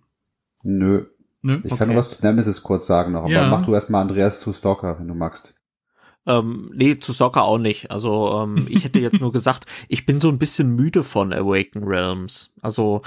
Nö. Ne? Ich Okay. kann nur was zu Nemesis kurz sagen noch, aber Ja. mach du erstmal Andreas zu Stalker, wenn du magst. Ähm, nee, zu Soccer auch nicht. Also ähm, ich hätte jetzt nur gesagt, ich bin so ein bisschen müde von Awaken Realms. Also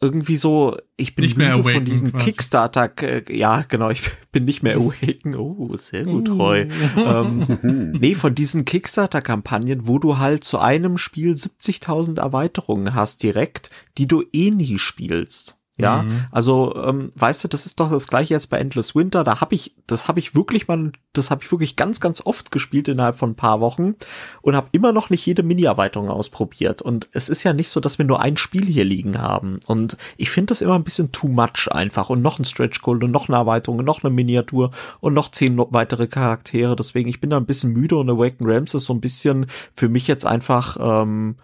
irgendwie so, ich bin Nicht mehr müde von Awaken diesen quasi. Kickstarter, äh, ja genau, ich bin nicht mehr Awaken. Oh, sehr gut, Roy. Uh. ähm, Hm. Nee, von diesen Kickstarter-Kampagnen, wo du halt zu einem Spiel 70.000 Erweiterungen hast direkt, die du eh nie spielst. Ja, Mhm. also ähm, weißt du, das ist doch das gleiche jetzt bei Endless Winter. Da habe ich, das habe ich wirklich mal, das habe ich wirklich ganz, ganz oft gespielt innerhalb von ein paar Wochen und habe immer noch nicht jede Mini-Erweiterung ausprobiert. Und es ist ja nicht so, dass wir nur ein Spiel hier liegen haben. Und ich finde das immer ein bisschen too much einfach. Und noch ein Stretch Goal und noch eine Erweiterung und noch eine Miniatur und noch zehn weitere Charaktere. Deswegen, ich bin da ein bisschen müde und Awaken Realms ist so ein bisschen für mich jetzt einfach ähm,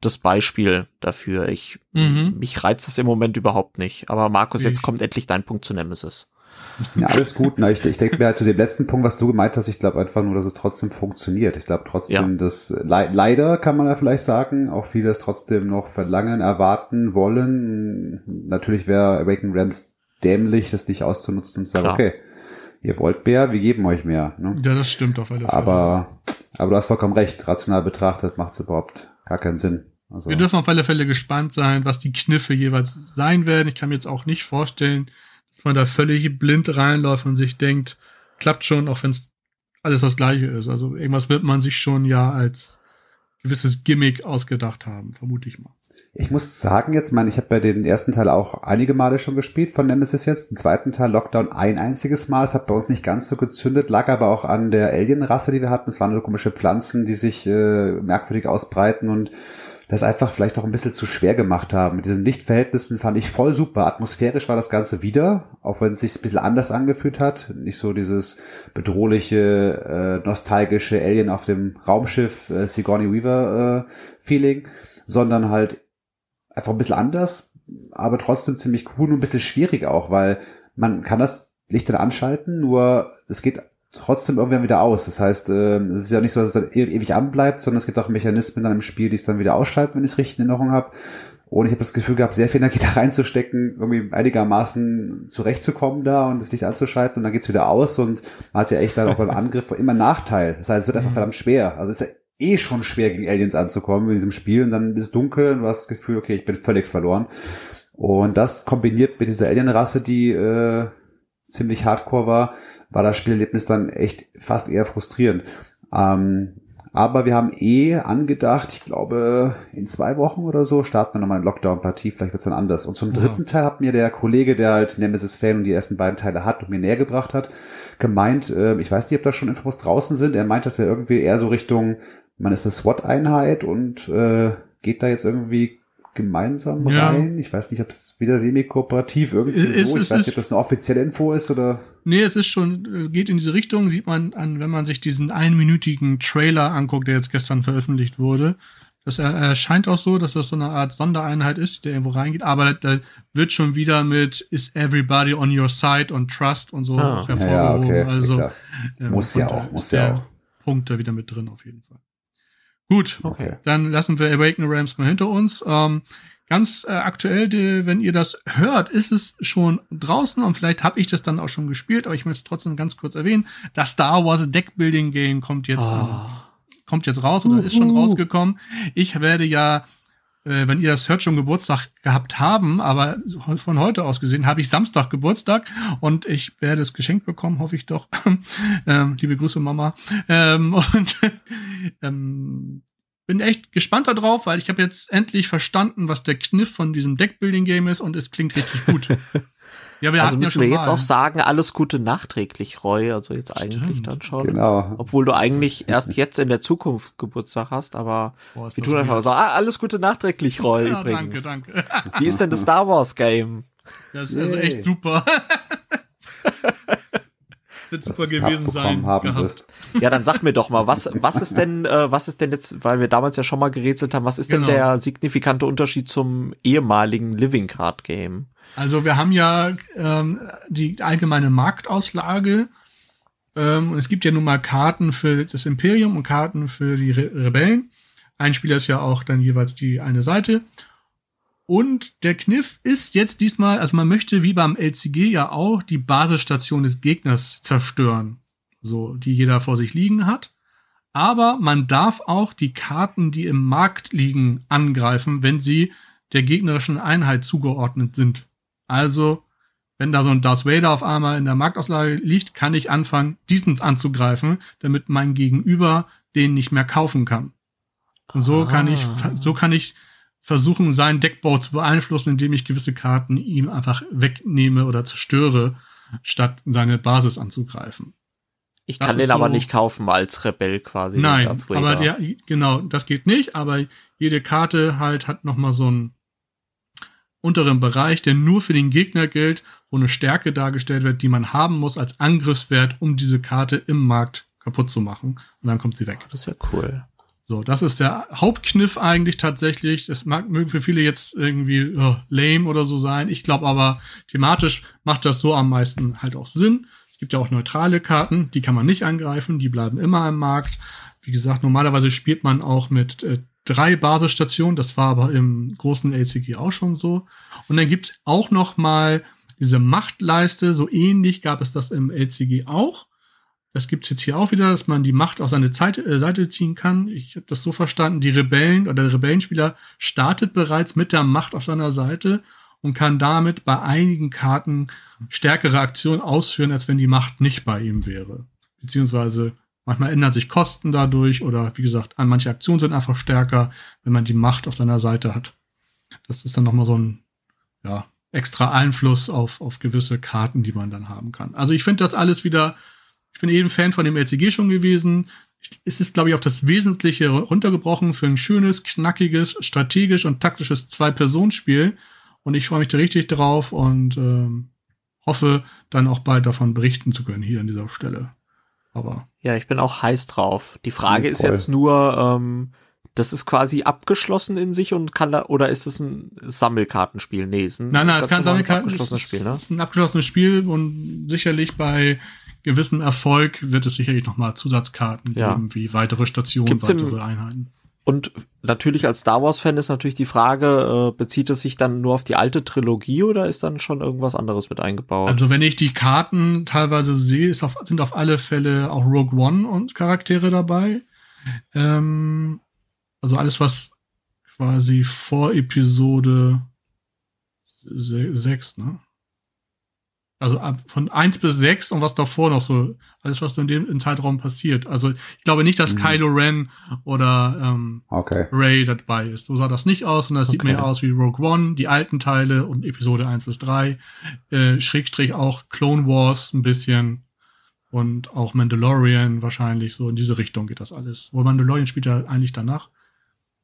das Beispiel dafür. Ich Mhm. mich reizt es im Moment überhaupt nicht. Aber Markus, Ich- jetzt kommt endlich dein Punkt zu Nemesis. Ja, alles gut. Na, ich, ich denke mir halt zu dem letzten Punkt, was du gemeint hast, ich glaube einfach nur, dass es trotzdem funktioniert. Ich glaube trotzdem, ja. dass le leider kann man ja vielleicht sagen, auch viele es trotzdem noch verlangen, erwarten, wollen. Natürlich wäre Awaken Rams dämlich, das nicht auszunutzen und zu sagen, Klar. okay, ihr wollt mehr, wir geben euch mehr. Ne? Ja, das stimmt auf alle Fälle. Aber, aber du hast vollkommen recht, rational betrachtet macht es überhaupt gar keinen Sinn. Also, wir dürfen auf alle Fälle gespannt sein, was die Kniffe jeweils sein werden. Ich kann mir jetzt auch nicht vorstellen, dass man da völlig blind reinläuft und sich denkt, klappt schon, auch wenn es alles das gleiche ist. Also irgendwas wird man sich schon ja als gewisses Gimmick ausgedacht haben, vermute ich mal. Ich muss sagen jetzt, meine, ich habe bei den ersten Teil auch einige Male schon gespielt von Nemesis jetzt. Den zweiten Teil Lockdown ein einziges Mal. Es hat bei uns nicht ganz so gezündet, lag aber auch an der Alien-Rasse, die wir hatten. Es waren so komische Pflanzen, die sich äh, merkwürdig ausbreiten und das einfach vielleicht auch ein bisschen zu schwer gemacht haben. Mit diesen Lichtverhältnissen fand ich voll super. Atmosphärisch war das Ganze wieder, auch wenn es sich ein bisschen anders angefühlt hat. Nicht so dieses bedrohliche, äh, nostalgische Alien auf dem Raumschiff äh, Sigourney Weaver äh, Feeling, sondern halt einfach ein bisschen anders, aber trotzdem ziemlich cool und ein bisschen schwierig auch, weil man kann das Licht dann anschalten, nur es geht trotzdem irgendwann wieder aus. Das heißt, äh, es ist ja nicht so, dass es dann e ewig anbleibt, sondern es gibt auch Mechanismen dann im Spiel, die es dann wieder ausschalten, wenn ich es richtig in Erinnerung habe. Und ich habe das Gefühl gehabt, sehr viel Energie da reinzustecken, irgendwie einigermaßen zurechtzukommen da und das Licht anzuschalten und dann geht's wieder aus und man hat ja echt dann auch beim Angriff immer Nachteil. Das heißt, es wird einfach mhm. verdammt schwer. Also es ist ja eh schon schwer, gegen Aliens anzukommen in diesem Spiel und dann ist es dunkel und du hast das Gefühl, okay, ich bin völlig verloren. Und das kombiniert mit dieser Alien-Rasse, die äh, ziemlich hardcore war, war das Spielerlebnis dann echt fast eher frustrierend. Ähm, aber wir haben eh angedacht, ich glaube, in zwei Wochen oder so starten wir nochmal eine Lockdown-Partie, vielleicht wird's dann anders. Und zum dritten ja. Teil hat mir der Kollege, der halt Nemesis-Fan und die ersten beiden Teile hat und mir näher gebracht hat, gemeint, äh, ich weiß nicht, ob da schon Infos draußen sind, er meint, das wäre irgendwie eher so Richtung, man ist eine SWAT-Einheit und äh, geht da jetzt irgendwie gemeinsam ja. rein. Ich weiß nicht, ob es wieder semi-kooperativ irgendwie ist, so. Ich weiß nicht, ob das eine offizielle Info ist oder. Nee, es ist schon, äh, geht in diese Richtung, sieht man an, wenn man sich diesen einminütigen Trailer anguckt, der jetzt gestern veröffentlicht wurde. Das erscheint auch so, dass das so eine Art Sondereinheit ist, der irgendwo reingeht, aber da wird schon wieder mit Is everybody on your side und Trust und so ah. hervorgehoben. Ja, okay. Also ähm, muss ja auch, muss ja auch. Punkt da wieder mit drin auf jeden Fall. Gut, okay. dann lassen wir Awaken Rams mal hinter uns. Ähm, ganz äh, aktuell, die, wenn ihr das hört, ist es schon draußen und vielleicht habe ich das dann auch schon gespielt, aber ich möchte es trotzdem ganz kurz erwähnen. Das Star Wars Deckbuilding Game kommt jetzt, oh. kommt jetzt raus oder uh, ist schon rausgekommen. Ich werde ja äh, wenn ihr das hört, schon Geburtstag gehabt haben, aber von heute aus gesehen habe ich Samstag Geburtstag und ich werde es geschenkt bekommen, hoffe ich doch. ähm, liebe Grüße, Mama. Ähm, und ähm, bin echt gespannt darauf, weil ich habe jetzt endlich verstanden, was der Kniff von diesem Deckbuilding-Game ist und es klingt richtig gut. Ja, wir also müssen ja wir jetzt mal. auch sagen, alles Gute nachträglich, Roy. Also jetzt Stimmt. eigentlich dann schon. Genau. Obwohl du eigentlich erst jetzt in der Zukunft Geburtstag hast, aber Boah, wir tun einfach so, ah, alles Gute nachträglich, Roy, ja, übrigens. Danke, danke. Wie ist denn das Star Wars Game? Das ist also echt super. wird super gewesen sein. Haben wirst. Ja, dann sag mir doch mal, was, was ist denn, äh, was ist denn jetzt, weil wir damals ja schon mal gerätselt haben, was ist genau. denn der signifikante Unterschied zum ehemaligen Living Card Game? Also wir haben ja ähm, die allgemeine Marktauslage ähm, und es gibt ja nun mal Karten für das Imperium und Karten für die Re Rebellen. Ein Spieler ist ja auch dann jeweils die eine Seite. Und der Kniff ist jetzt diesmal, also man möchte wie beim LCG ja auch die Basisstation des Gegners zerstören, so die jeder vor sich liegen hat. Aber man darf auch die Karten, die im Markt liegen, angreifen, wenn sie der gegnerischen Einheit zugeordnet sind. Also, wenn da so ein Darth Vader auf einmal in der Marktauslage liegt, kann ich anfangen, diesen anzugreifen, damit mein Gegenüber den nicht mehr kaufen kann. Und so ah. kann ich, ah. so kann ich versuchen, seinen Deckbau zu beeinflussen, indem ich gewisse Karten ihm einfach wegnehme oder zerstöre, statt seine Basis anzugreifen. Ich das kann den so, aber nicht kaufen als Rebell quasi. Nein, aber der, genau, das geht nicht, aber jede Karte halt hat nochmal so einen unteren Bereich, der nur für den Gegner gilt, wo eine Stärke dargestellt wird, die man haben muss als Angriffswert, um diese Karte im Markt kaputt zu machen. Und dann kommt sie weg. Das ist ja cool. So, das ist der Hauptkniff eigentlich tatsächlich. Das mag, mögen für viele jetzt irgendwie oh, lame oder so sein. Ich glaube aber, thematisch macht das so am meisten halt auch Sinn. Es gibt ja auch neutrale Karten, die kann man nicht angreifen, die bleiben immer im Markt. Wie gesagt, normalerweise spielt man auch mit äh, drei Basisstationen. Das war aber im großen LCG auch schon so. Und dann gibt's auch noch mal diese Machtleiste. So ähnlich gab es das im LCG auch. Das gibt's jetzt hier auch wieder, dass man die Macht auf seine Seite, äh, Seite ziehen kann. Ich habe das so verstanden, die Rebellen oder der Rebellenspieler startet bereits mit der Macht auf seiner Seite und kann damit bei einigen Karten stärkere Aktionen ausführen, als wenn die Macht nicht bei ihm wäre. Beziehungsweise manchmal ändern sich Kosten dadurch oder wie gesagt, manche Aktionen sind einfach stärker, wenn man die Macht auf seiner Seite hat. Das ist dann nochmal so ein ja, extra Einfluss auf, auf gewisse Karten, die man dann haben kann. Also ich finde das alles wieder ich bin eben Fan von dem LCG schon gewesen. Es ist, glaube ich, auf das Wesentliche runtergebrochen für ein schönes, knackiges, strategisch und taktisches Zwei-Personen-Spiel. Und ich freue mich da richtig drauf und ähm, hoffe, dann auch bald davon berichten zu können hier an dieser Stelle. Aber. Ja, ich bin auch heiß drauf. Die Frage ist jetzt nur, ähm, das ist quasi abgeschlossen in sich und kann da, oder ist es ein Sammelkartenspiel? Nee, ist ein nein, nein, es kann Sammelkarten, abgeschlossenes Spiel, ne? ist ein abgeschlossenes Spiel und sicherlich bei gewissem Erfolg wird es sicherlich nochmal Zusatzkarten ja. geben, wie weitere Stationen, Gibt's weitere Einheiten. Und natürlich als Star Wars-Fan ist natürlich die Frage, äh, bezieht es sich dann nur auf die alte Trilogie oder ist dann schon irgendwas anderes mit eingebaut? Also wenn ich die Karten teilweise sehe, auf, sind auf alle Fälle auch Rogue One und Charaktere dabei. Ähm, also alles, was quasi vor Episode 6, ne? Also ab von eins bis sechs und was davor noch so, alles, was in dem Zeitraum passiert. Also ich glaube nicht, dass mhm. Kylo Ren oder ähm, okay. Ray dabei ist. So sah das nicht aus, sondern das okay. sieht mehr aus wie Rogue One, die alten Teile und Episode eins bis drei äh, Schrägstrich auch Clone Wars ein bisschen und auch Mandalorian wahrscheinlich, so in diese Richtung geht das alles. Wo Mandalorian spielt ja eigentlich danach.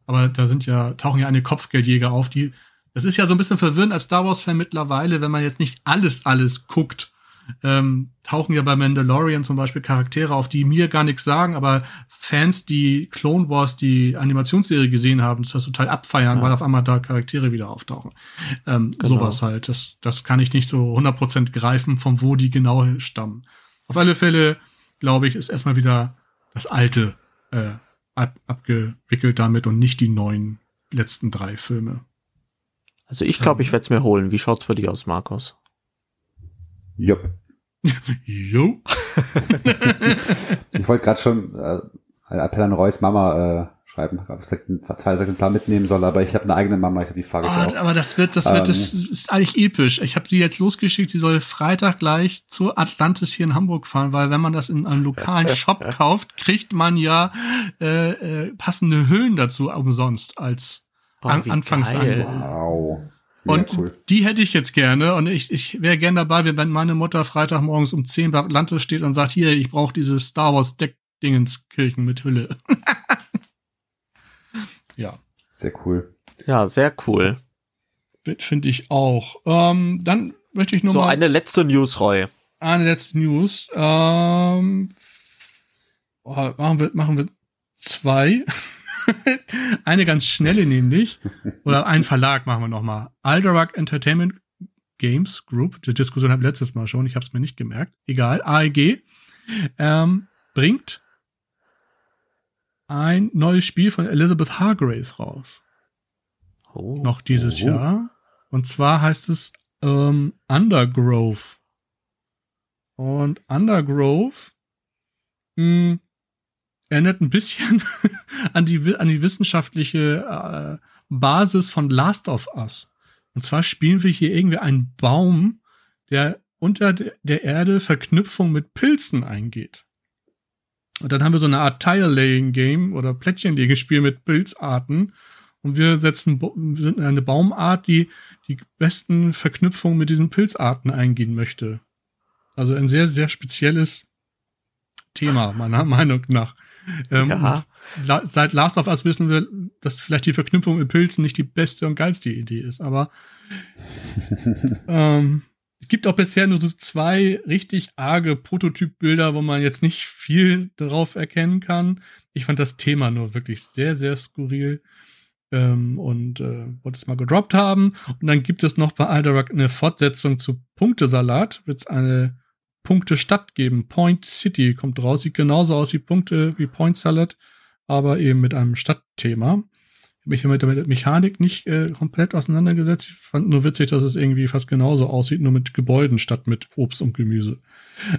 Aber da sind ja, tauchen ja eine Kopfgeldjäger auf, die das ist ja so ein bisschen verwirrend als Star Wars-Fan mittlerweile, wenn man jetzt nicht alles, alles guckt. Ähm, tauchen ja bei Mandalorian zum Beispiel Charaktere auf, die mir gar nichts sagen, aber Fans, die Clone Wars, die Animationsserie gesehen haben, das total abfeiern, ja. weil auf einmal da Charaktere wieder auftauchen. Ähm, genau. Sowas halt. Das, das kann ich nicht so 100% greifen, von wo die genau stammen. Auf alle Fälle, glaube ich, ist erstmal wieder das Alte äh, ab, abgewickelt damit und nicht die neuen letzten drei Filme. Also ich glaube, ich werde es mir holen. Wie schaut's für dich aus, Markus? Jupp. jo. ich wollte gerade schon äh, einen Appell an Reus Mama äh, schreiben, ob ich zwei Exemplar mitnehmen soll, aber ich habe eine eigene Mama, ich habe die Frage oh. Aber das wird, das wird, ähm, das ist eigentlich episch. Ich habe sie jetzt losgeschickt, sie soll Freitag gleich zu Atlantis hier in Hamburg fahren, weil wenn man das in einem lokalen Shop kauft, kriegt man ja äh, äh, passende Hüllen dazu umsonst als Oh, an, Anfangsangebot. Wow. Und cool. die hätte ich jetzt gerne und ich, ich wäre gerne dabei, wenn meine Mutter Freitagmorgens um 10 bei Atlantis steht und sagt, hier, ich brauche dieses Star Wars Deck Dingenskirchen mit Hülle. ja. Sehr cool. Ja, sehr cool. Finde ich auch. Ähm, dann möchte ich noch so mal eine letzte News, Roy. Eine letzte News. Ähm, oh, machen wir machen wir zwei. Eine ganz schnelle nämlich. Oder einen Verlag machen wir noch mal. Alderak Entertainment Games Group. Die Diskussion habe ich letztes Mal schon. Ich habe es mir nicht gemerkt. Egal. AEG ähm, bringt ein neues Spiel von Elizabeth Hargraves raus. Oh. Noch dieses oh. Jahr. Und zwar heißt es ähm, Undergrove. Und Undergrove mh, hm, erinnert ein bisschen an die, an die wissenschaftliche äh, Basis von Last of Us. Und zwar spielen wir hier irgendwie einen Baum, der unter der Erde Verknüpfung mit Pilzen eingeht. Und dann haben wir so eine Art Tile-Laying-Game oder Plättchen-Spiel mit Pilzarten. Und wir setzen wir sind eine Baumart, die die besten Verknüpfungen mit diesen Pilzarten eingehen möchte. Also ein sehr, sehr spezielles Thema, meiner Meinung nach. Ähm, ja. seit Last of Us wissen wir, dass vielleicht die Verknüpfung mit Pilzen nicht die beste und geilste Idee ist, aber ähm, Es gibt auch bisher nur so zwei richtig arge Prototypbilder, wo man jetzt nicht viel drauf erkennen kann. Ich fand das Thema nur wirklich sehr, sehr skurril ähm, und äh, wollte es mal gedroppt haben. Und dann gibt es noch bei Alderak eine Fortsetzung zu Punktesalat. Wird es eine Punkte-Stadt geben. Point City kommt raus, sieht genauso aus wie Punkte wie Point Salad, aber eben mit einem Stadtthema mich mit der Mechanik nicht äh, komplett auseinandergesetzt. Ich fand nur witzig, dass es irgendwie fast genauso aussieht, nur mit Gebäuden statt mit Obst und Gemüse.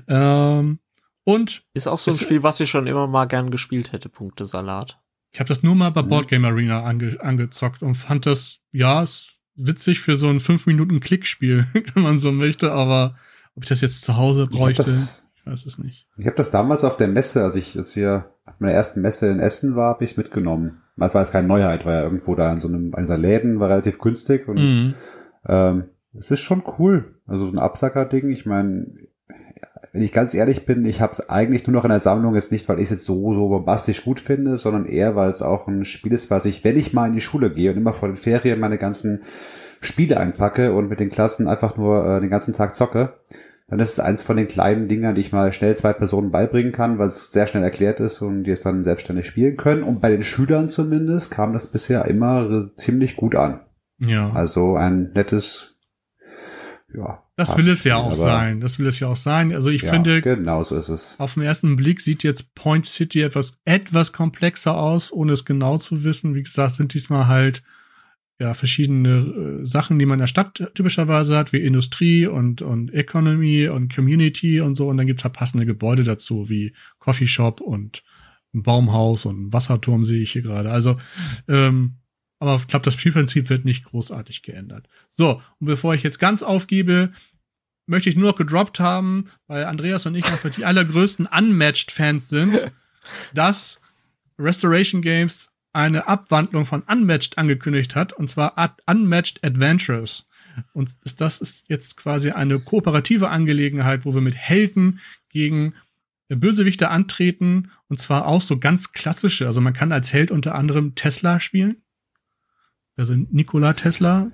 Ähm, und ist auch so ein Spiel, was ich schon immer mal gern gespielt hätte, Punkte Salat. Ich habe das nur mal bei mhm. Boardgame Arena ange angezockt und fand das, ja, ist witzig für so ein 5 Minuten Klickspiel, wenn man so möchte, aber ob ich das jetzt zu Hause bräuchte, ich, das, weiß es nicht. Ich habe das damals auf der Messe, als ich, als wir auf meiner ersten Messe in Essen war, habe ich mitgenommen. Das war jetzt keine Neuheit, war ja irgendwo da in so einem, einer dieser Läden, war relativ günstig und mhm. ähm, es ist schon cool. Also so ein Absacker-Ding, ich meine, wenn ich ganz ehrlich bin, ich habe es eigentlich nur noch in der Sammlung jetzt nicht, weil ich es jetzt so, so bombastisch gut finde, sondern eher, weil es auch ein Spiel ist, was ich, wenn ich mal in die Schule gehe und immer vor den Ferien meine ganzen Spiele einpacke und mit den Klassen einfach nur äh, den ganzen Tag zocke, dann ist es eins von den kleinen Dingern, die ich mal schnell zwei Personen beibringen kann, weil es sehr schnell erklärt ist und die es dann selbstständig spielen können. Und bei den Schülern zumindest kam das bisher immer ziemlich gut an. Ja. Also ein nettes, ja. Das will es ja auch sein. Das will es ja auch sein. Also ich ja, finde, genau so ist es. Auf den ersten Blick sieht jetzt Point City etwas, etwas komplexer aus, ohne es genau zu wissen. Wie gesagt, sind diesmal halt ja, verschiedene äh, Sachen, die man in der Stadt typischerweise hat, wie Industrie und, und Economy und Community und so. Und dann gibt's halt passende Gebäude dazu, wie Coffeeshop und ein Baumhaus und ein Wasserturm sehe ich hier gerade. Also, ähm, aber ich glaube, das Spielprinzip wird nicht großartig geändert. So, und bevor ich jetzt ganz aufgebe, möchte ich nur noch gedroppt haben, weil Andreas und ich einfach die allergrößten Unmatched-Fans sind, dass Restoration Games eine Abwandlung von Unmatched angekündigt hat, und zwar Unmatched Adventures. Und das ist jetzt quasi eine kooperative Angelegenheit, wo wir mit Helden gegen Bösewichte antreten, und zwar auch so ganz klassische. Also man kann als Held unter anderem Tesla spielen. Also Nikola Tesla.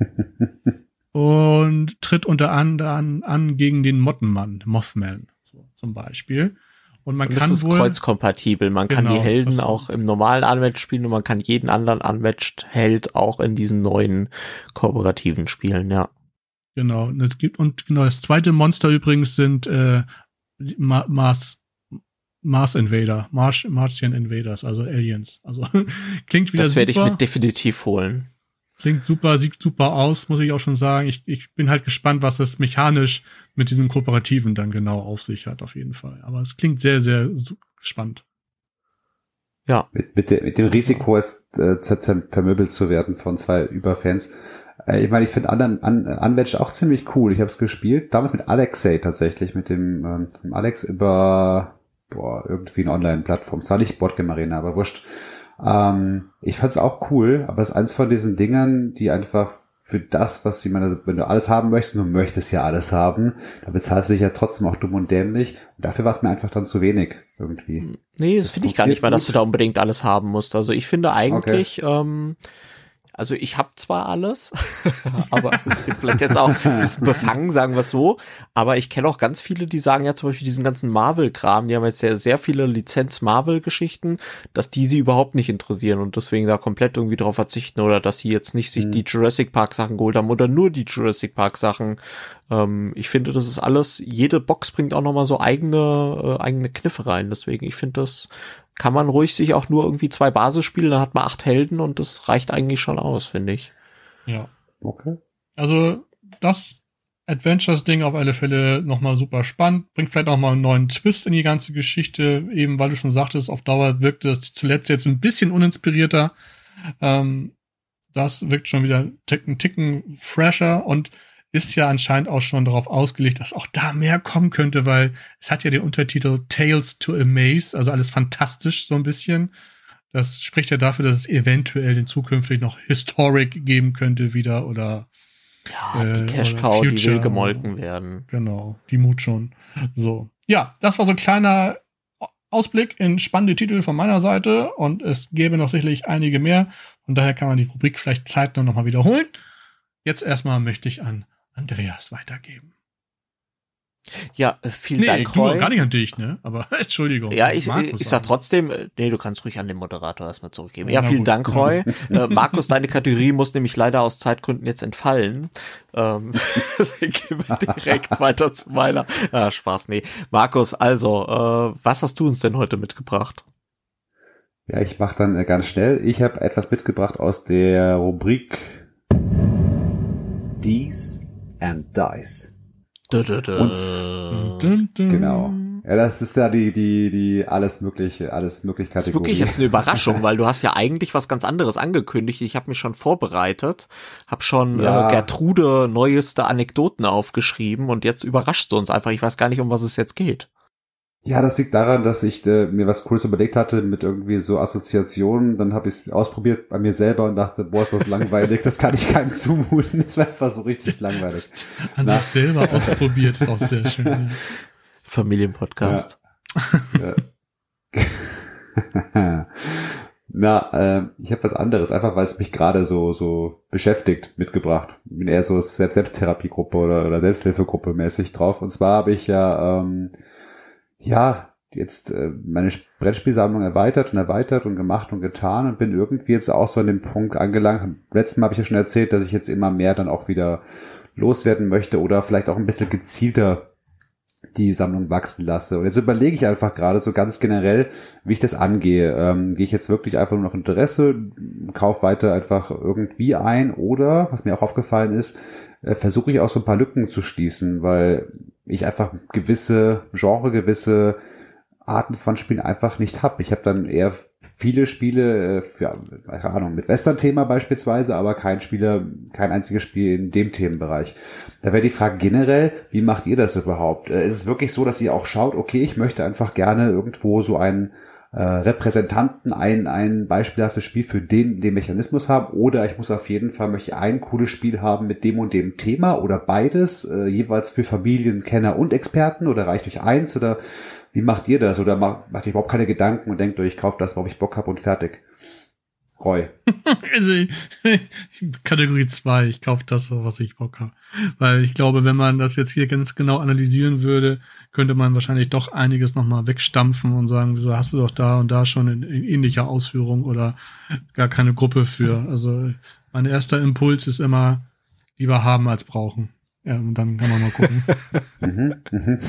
und tritt unter anderem an gegen den Mottenmann, Mothman, so, zum Beispiel. Und man und kann das ist wohl kreuzkompatibel. Man genau, kann die Helden auch im normalen Unmatched spielen und man kann jeden anderen Unmatched Held auch in diesem neuen kooperativen spielen, ja. Genau. Und es gibt und genau das zweite Monster übrigens sind äh, Mars Mars Invader, Mars, Martian Invaders, also Aliens. Also klingt wieder Das werde ich mir definitiv holen. Klingt super, sieht super aus, muss ich auch schon sagen. Ich, ich bin halt gespannt, was das mechanisch mit diesem Kooperativen dann genau auf sich hat, auf jeden Fall. Aber es klingt sehr, sehr spannend. Ja. Mit, mit, de, mit dem Risiko, es äh, vermöbelt zu werden von zwei Überfans. Äh, ich meine, ich finde an, an, Unwedge auch ziemlich cool. Ich habe es gespielt, damals mit Alexei tatsächlich, mit dem, ähm, dem Alex über boah, irgendwie eine Online-Plattform. Es war nicht Boardgame Arena, aber wurscht. Ähm, ich fand's auch cool, aber es ist eins von diesen Dingern, die einfach für das, was ich meine, wenn du alles haben möchtest, du möchtest ja alles haben, dann bezahlst du dich ja trotzdem auch dumm und dämlich. Und dafür war es mir einfach dann zu wenig irgendwie. Nee, das, das finde ich gar nicht mal, dass du da unbedingt alles haben musst. Also ich finde eigentlich, okay. ähm, also ich habe zwar alles, aber ich vielleicht jetzt auch ein bisschen befangen, sagen wir es so. Aber ich kenne auch ganz viele, die sagen ja zum Beispiel diesen ganzen Marvel-Kram, die haben jetzt sehr, sehr viele Lizenz-Marvel-Geschichten, dass die sie überhaupt nicht interessieren und deswegen da komplett irgendwie drauf verzichten oder dass sie jetzt nicht sich mhm. die Jurassic Park-Sachen geholt haben oder nur die Jurassic Park-Sachen. Ähm, ich finde, das ist alles, jede Box bringt auch nochmal so eigene, äh, eigene Kniffe rein. Deswegen, ich finde das kann man ruhig sich auch nur irgendwie zwei Basisspiele, dann hat man acht Helden und das reicht eigentlich schon aus, finde ich. Ja. Okay. Also das Adventures-Ding auf alle Fälle nochmal super spannend, bringt vielleicht auch mal einen neuen Twist in die ganze Geschichte, eben weil du schon sagtest, auf Dauer wirkte das zuletzt jetzt ein bisschen uninspirierter. Ähm, das wirkt schon wieder einen Ticken fresher und ist ja anscheinend auch schon darauf ausgelegt, dass auch da mehr kommen könnte, weil es hat ja den Untertitel Tales to Amaze, also alles fantastisch so ein bisschen. Das spricht ja dafür, dass es eventuell in zukünftig noch Historic geben könnte wieder oder ja, äh, die Cash Cow, die will gemolken werden. Genau, die Mut schon. So. Ja, das war so ein kleiner Ausblick in spannende Titel von meiner Seite und es gäbe noch sicherlich einige mehr. Und daher kann man die Rubrik vielleicht zeitnah nochmal wiederholen. Jetzt erstmal möchte ich an Andreas weitergeben. Ja, äh, vielen nee, Dank, Roy. gar nicht an dich, ne? Aber Entschuldigung. Ja, ich, ich sag trotzdem, äh, nee, du kannst ruhig an den Moderator erstmal zurückgeben. Ja, ja vielen gut. Dank, Roy. äh, Markus, deine Kategorie muss nämlich leider aus Zeitgründen jetzt entfallen. Ähm, gehen wir direkt weiter zu meiner. Ah, Spaß, nee. Markus, also, äh, was hast du uns denn heute mitgebracht? Ja, ich mach dann äh, ganz schnell. Ich habe etwas mitgebracht aus der Rubrik Dies and Dice. Und, genau. Ja, das ist ja die, die, die alles mögliche, alles mögliche Kategorie. Das ist wirklich jetzt eine Überraschung, weil du hast ja eigentlich was ganz anderes angekündigt. Ich habe mich schon vorbereitet, habe schon äh, ja. äh, Gertrude neueste Anekdoten aufgeschrieben und jetzt überraschst du uns einfach. Ich weiß gar nicht, um was es jetzt geht. Ja, das liegt daran, dass ich äh, mir was Cooles überlegt hatte mit irgendwie so Assoziationen. Dann habe ich es ausprobiert bei mir selber und dachte, boah, ist das langweilig, das kann ich keinem zumuten. Das war einfach so richtig langweilig. An Na. sich selber ausprobiert, ist auch sehr schön. Ja. Familienpodcast. Ja. ja. Na, äh, ich habe was anderes, einfach weil es mich gerade so so beschäftigt, mitgebracht. Ich bin eher so Selbst Selbsttherapiegruppe oder, oder Selbsthilfegruppe mäßig drauf. Und zwar habe ich ja ähm, ja, jetzt äh, meine Brettspielsammlung erweitert und erweitert und gemacht und getan und bin irgendwie jetzt auch so an dem Punkt angelangt. Letztes Mal habe ich ja schon erzählt, dass ich jetzt immer mehr dann auch wieder loswerden möchte oder vielleicht auch ein bisschen gezielter die Sammlung wachsen lasse. Und jetzt überlege ich einfach gerade so ganz generell, wie ich das angehe. Ähm, gehe ich jetzt wirklich einfach nur noch Interesse, kaufe weiter einfach irgendwie ein oder, was mir auch aufgefallen ist, äh, versuche ich auch so ein paar Lücken zu schließen, weil ich einfach gewisse Genre, gewisse Arten von Spielen einfach nicht habe. Ich habe dann eher viele Spiele äh, für, keine Ahnung, mit Western-Thema beispielsweise, aber kein Spieler, kein einziges Spiel in dem Themenbereich. Da wäre die Frage generell, wie macht ihr das überhaupt? Äh, ist es wirklich so, dass ihr auch schaut, okay, ich möchte einfach gerne irgendwo so einen äh, Repräsentanten ein, ein beispielhaftes Spiel für den, den Mechanismus haben oder ich muss auf jeden Fall möchte ein cooles Spiel haben mit dem und dem Thema oder beides, äh, jeweils für Familien, Kenner und Experten oder reicht euch eins oder wie macht ihr das oder macht, macht ihr überhaupt keine Gedanken und denkt euch, ich kaufe das, worauf ich Bock habe und fertig? Roy. also, Kategorie 2, ich kaufe das, was ich Bock habe. Weil ich glaube, wenn man das jetzt hier ganz genau analysieren würde, könnte man wahrscheinlich doch einiges nochmal wegstampfen und sagen, wieso hast du doch da und da schon in, in ähnlicher Ausführung oder gar keine Gruppe für. Also mein erster Impuls ist immer lieber haben als brauchen. Ja, und dann kann man mal gucken. Mhm, mhm.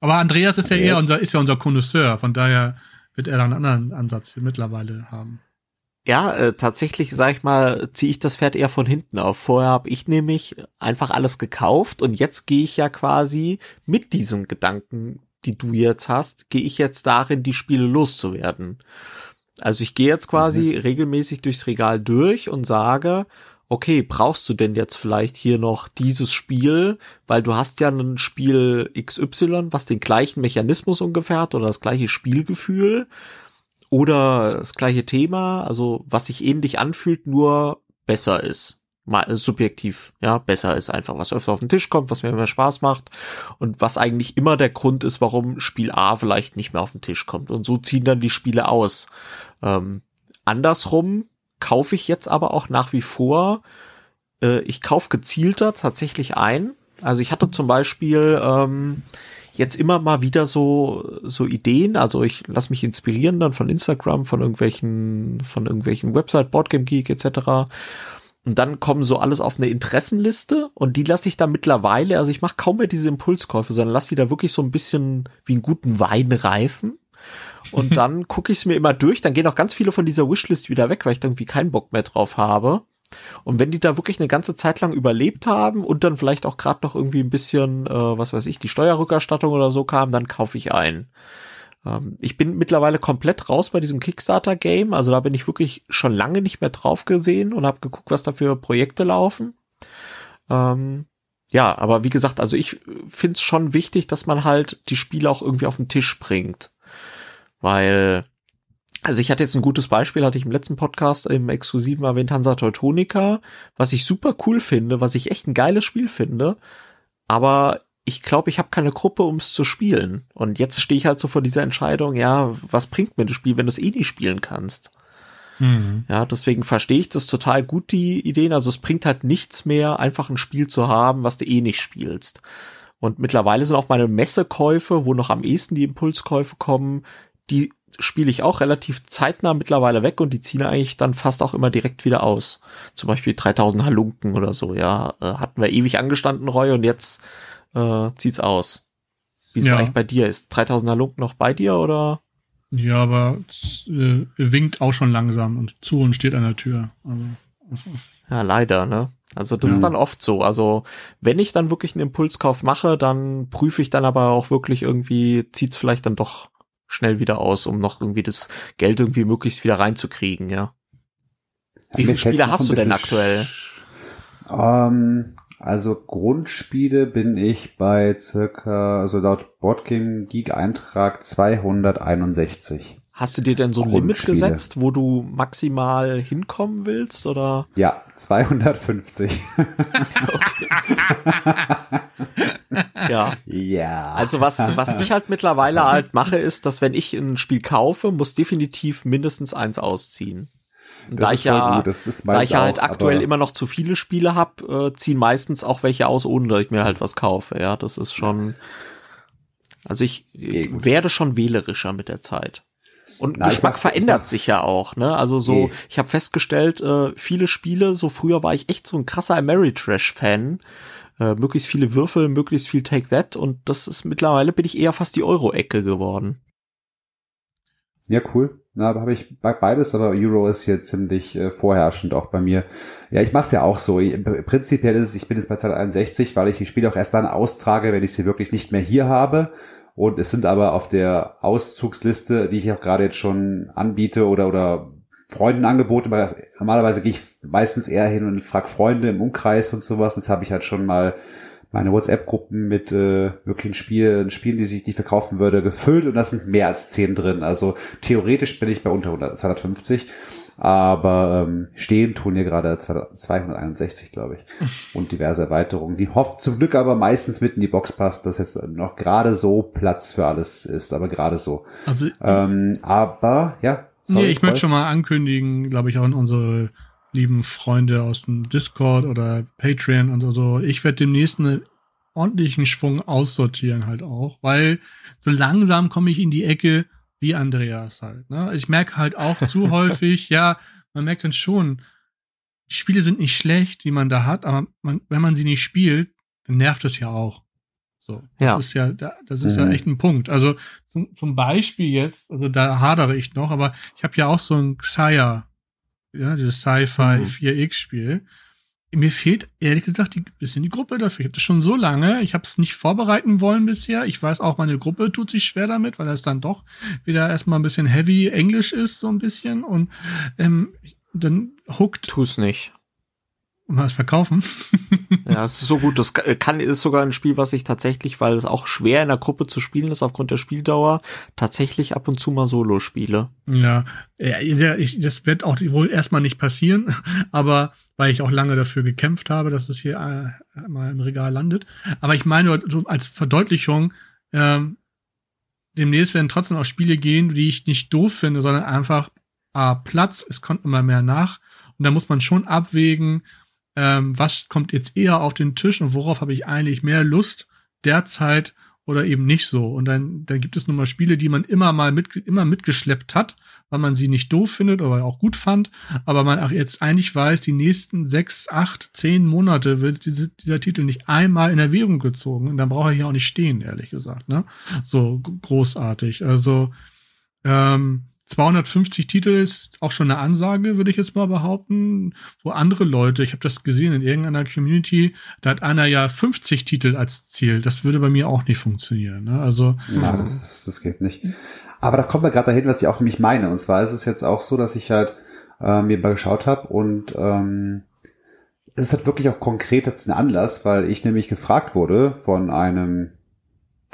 Aber Andreas ist ja eher unser, ist ja unser Connoisseur, von daher wird er einen anderen Ansatz mittlerweile haben. Ja, äh, tatsächlich, sag ich mal, ziehe ich das Pferd eher von hinten auf. Vorher habe ich nämlich einfach alles gekauft und jetzt gehe ich ja quasi mit diesem Gedanken, die du jetzt hast, gehe ich jetzt darin, die Spiele loszuwerden. Also ich gehe jetzt quasi mhm. regelmäßig durchs Regal durch und sage, okay, brauchst du denn jetzt vielleicht hier noch dieses Spiel, weil du hast ja ein Spiel XY, was den gleichen Mechanismus ungefähr hat oder das gleiche Spielgefühl oder das gleiche Thema, also was sich ähnlich anfühlt, nur besser ist. Mal äh, subjektiv, ja, besser ist einfach, was öfter auf den Tisch kommt, was mir mehr Spaß macht und was eigentlich immer der Grund ist, warum Spiel A vielleicht nicht mehr auf den Tisch kommt. Und so ziehen dann die Spiele aus. Ähm, andersrum kaufe ich jetzt aber auch nach wie vor. Äh, ich kaufe gezielter tatsächlich ein. Also ich hatte zum Beispiel ähm, jetzt immer mal wieder so so Ideen. Also ich lasse mich inspirieren dann von Instagram, von irgendwelchen von irgendwelchen Website, Boardgame Geek etc. Und dann kommen so alles auf eine Interessenliste und die lasse ich da mittlerweile, also ich mache kaum mehr diese Impulskäufe, sondern lasse die da wirklich so ein bisschen wie einen guten Wein reifen. Und dann gucke ich es mir immer durch. Dann gehen auch ganz viele von dieser Wishlist wieder weg, weil ich irgendwie keinen Bock mehr drauf habe. Und wenn die da wirklich eine ganze Zeit lang überlebt haben und dann vielleicht auch gerade noch irgendwie ein bisschen, äh, was weiß ich, die Steuerrückerstattung oder so kam, dann kaufe ich ein. Ähm, ich bin mittlerweile komplett raus bei diesem Kickstarter-Game. Also da bin ich wirklich schon lange nicht mehr drauf gesehen und habe geguckt, was da für Projekte laufen. Ähm, ja, aber wie gesagt, also ich finde es schon wichtig, dass man halt die Spiele auch irgendwie auf den Tisch bringt. Weil, also ich hatte jetzt ein gutes Beispiel, hatte ich im letzten Podcast im Exklusiven erwähnt, Hansa Teutonica, was ich super cool finde, was ich echt ein geiles Spiel finde, aber ich glaube, ich habe keine Gruppe, um es zu spielen. Und jetzt stehe ich halt so vor dieser Entscheidung, ja, was bringt mir das Spiel, wenn du es eh nicht spielen kannst? Mhm. Ja, deswegen verstehe ich das total gut, die Ideen. Also es bringt halt nichts mehr, einfach ein Spiel zu haben, was du eh nicht spielst. Und mittlerweile sind auch meine Messekäufe, wo noch am ehesten die Impulskäufe kommen, die spiele ich auch relativ zeitnah mittlerweile weg und die ziehen eigentlich dann fast auch immer direkt wieder aus. Zum Beispiel 3000 Halunken oder so, ja. Äh, hatten wir ewig angestanden, Roy, und jetzt äh, zieht's aus. Wie ist ja. es eigentlich bei dir? Ist 3000 Halunken noch bei dir oder? Ja, aber äh, winkt auch schon langsam und zu und steht an der Tür. Also, ja, leider, ne? Also das ja. ist dann oft so. Also wenn ich dann wirklich einen Impulskauf mache, dann prüfe ich dann aber auch wirklich irgendwie, zieht's vielleicht dann doch schnell wieder aus, um noch irgendwie das Geld irgendwie möglichst wieder reinzukriegen, ja. Wie viele Spiele hast du denn aktuell? Ähm, also Grundspiele bin ich bei circa, also laut Boardgame Geek Eintrag 261. Hast du dir denn so ein Limit gesetzt, wo du maximal hinkommen willst, oder? Ja, 250. ja. Ja. Also was, was ich halt mittlerweile halt mache, ist, dass wenn ich ein Spiel kaufe, muss definitiv mindestens eins ausziehen. da ich ja, da ich ja halt aktuell immer noch zu viele Spiele habe, äh, ziehen meistens auch welche aus, ohne dass ich mir halt was kaufe. Ja, das ist schon. Also ich okay, werde schon wählerischer mit der Zeit. Und Na, Geschmack verändert sich ja auch, ne? Also so, ich habe festgestellt, äh, viele Spiele, so früher war ich echt so ein krasser Ameritrash-Fan. Äh, möglichst viele Würfel, möglichst viel Take That und das ist mittlerweile bin ich eher fast die Euro-Ecke geworden. Ja, cool. Na, da habe ich beides, aber Euro ist hier ziemlich äh, vorherrschend auch bei mir. Ja, ich mache es ja auch so. Ich, prinzipiell ist es, ich bin jetzt bei 261, weil ich die Spiele auch erst dann austrage, wenn ich sie wirklich nicht mehr hier habe. Und es sind aber auf der Auszugsliste, die ich auch gerade jetzt schon anbiete oder, oder Freunden angeboten, weil normalerweise gehe ich meistens eher hin und frage Freunde im Umkreis und sowas. Das habe ich halt schon mal meine WhatsApp-Gruppen mit äh, wirklichen Spielen, Spielen, die sich die verkaufen würde, gefüllt und da sind mehr als zehn drin. Also theoretisch bin ich bei unter 100, 250, aber ähm, stehen tun hier gerade 261, glaube ich, und diverse Erweiterungen. Die hofft zum Glück aber meistens mit in die Box passt, dass jetzt noch gerade so Platz für alles ist, aber gerade so. Also, ähm, aber ja. Sorry, nee, ich möchte schon mal ankündigen, glaube ich, auch in unsere lieben Freunde aus dem Discord oder Patreon und so. Ich werde demnächst einen ordentlichen Schwung aussortieren halt auch, weil so langsam komme ich in die Ecke wie Andreas halt. Ne? Ich merke halt auch zu häufig, ja, man merkt dann schon, die Spiele sind nicht schlecht, die man da hat, aber man, wenn man sie nicht spielt, dann nervt es ja auch. So, das ja. ist ja, das ist mhm. ja echt ein Punkt. Also zum, zum Beispiel jetzt, also da hadere ich noch, aber ich habe ja auch so ein Xayah ja, dieses Sci-Fi mhm. 4X-Spiel. Mir fehlt ehrlich gesagt ein bisschen die Gruppe dafür. Ich habe das schon so lange. Ich habe es nicht vorbereiten wollen bisher. Ich weiß auch, meine Gruppe tut sich schwer damit, weil das dann doch wieder erstmal ein bisschen heavy Englisch ist, so ein bisschen. Und ähm, dann huckt. Tu's nicht was verkaufen. ja, es ist so gut. Das kann ist sogar ein Spiel, was ich tatsächlich, weil es auch schwer in der Gruppe zu spielen ist aufgrund der Spieldauer, tatsächlich ab und zu mal Solo spiele. Ja, ja ich, das wird auch wohl erstmal nicht passieren, aber weil ich auch lange dafür gekämpft habe, dass es hier äh, mal im Regal landet. Aber ich meine, so als Verdeutlichung, ähm, demnächst werden trotzdem auch Spiele gehen, die ich nicht doof finde, sondern einfach A, Platz, es kommt immer mehr nach. Und da muss man schon abwägen, ähm, was kommt jetzt eher auf den Tisch und worauf habe ich eigentlich mehr Lust derzeit oder eben nicht so. Und dann, dann gibt es nun mal Spiele, die man immer mal mit, immer mitgeschleppt hat, weil man sie nicht doof findet oder auch gut fand, aber man auch jetzt eigentlich weiß, die nächsten sechs, acht, zehn Monate wird diese, dieser Titel nicht einmal in Erwägung gezogen. Und dann braucht er hier auch nicht stehen, ehrlich gesagt. Ne? So großartig. Also ähm, 250 Titel ist auch schon eine Ansage, würde ich jetzt mal behaupten. Wo andere Leute, ich habe das gesehen in irgendeiner Community, da hat einer ja 50 Titel als Ziel. Das würde bei mir auch nicht funktionieren. Ne? Also ja, das, ist, das geht nicht. Aber da kommen wir gerade dahin, was ich auch nämlich meine. Und zwar ist es jetzt auch so, dass ich halt äh, mir mal geschaut habe und ähm, es hat wirklich auch konkret jetzt einen Anlass, weil ich nämlich gefragt wurde von einem